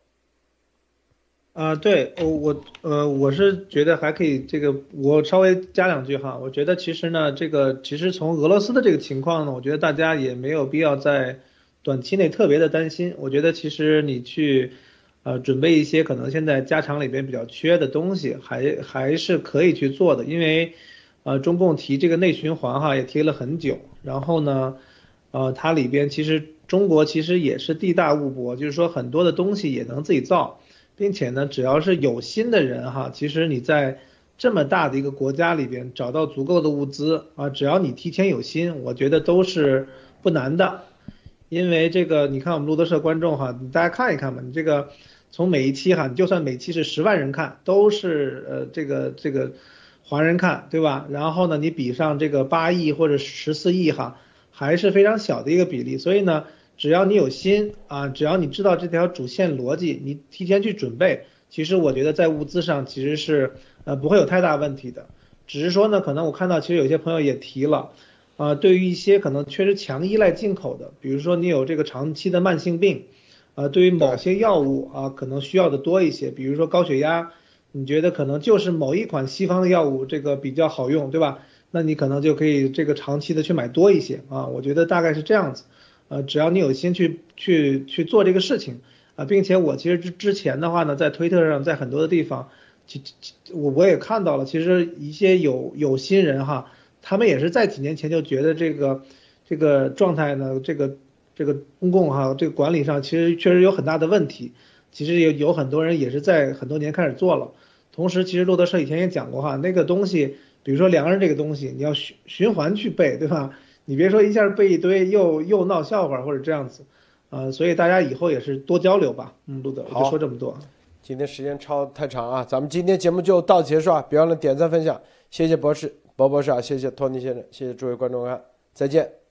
啊，对我我呃我是觉得还可以，这个我稍微加两句哈。我觉得其实呢，这个其实从俄罗斯的这个情况呢，我觉得大家也没有必要在短期内特别的担心。我觉得其实你去呃准备一些可能现在家常里边比较缺的东西，还还是可以去做的，因为呃中共提这个内循环哈也提了很久，然后呢呃它里边其实中国其实也是地大物博，就是说很多的东西也能自己造。并且呢，只要是有心的人哈，其实你在这么大的一个国家里边找到足够的物资啊，只要你提前有心，我觉得都是不难的。因为这个，你看我们路德社观众哈，大家看一看吧，你这个从每一期哈，你就算每期是十万人看，都是呃这个这个华人看，对吧？然后呢，你比上这个八亿或者十四亿哈，还是非常小的一个比例。所以呢，只要你有心啊，只要你知道这条主线逻辑，你提前去准备，其实我觉得在物资上其实是呃不会有太大问题的。只是说呢，可能我看到其实有些朋友也提了，啊，对于一些可能确实强依赖进口的，比如说你有这个长期的慢性病。啊，对于某些药物啊，可能需要的多一些，比如说高血压，你觉得可能就是某一款西方的药物这个比较好用，对吧？那你可能就可以这个长期的去买多一些啊，我觉得大概是这样子，呃，只要你有心去去去做这个事情啊，并且我其实之之前的话呢，在推特上，在很多的地方，其我我也看到了，其实一些有有心人哈，他们也是在几年前就觉得这个这个状态呢，这个。这个公共哈，这个管理上其实确实有很大的问题，其实也有很多人也是在很多年开始做了。同时，其实路德社以前也讲过哈，那个东西，比如说良人这个东西，你要循循环去背，对吧？你别说一下背一堆又又闹笑话或者这样子，呃，所以大家以后也是多交流吧。嗯，路德，我就说这么多。今天时间超太长啊，咱们今天节目就到此结束啊！别忘了点赞分享，谢谢博士博博士啊，谢谢托尼先生，谢谢诸位观众啊，再见。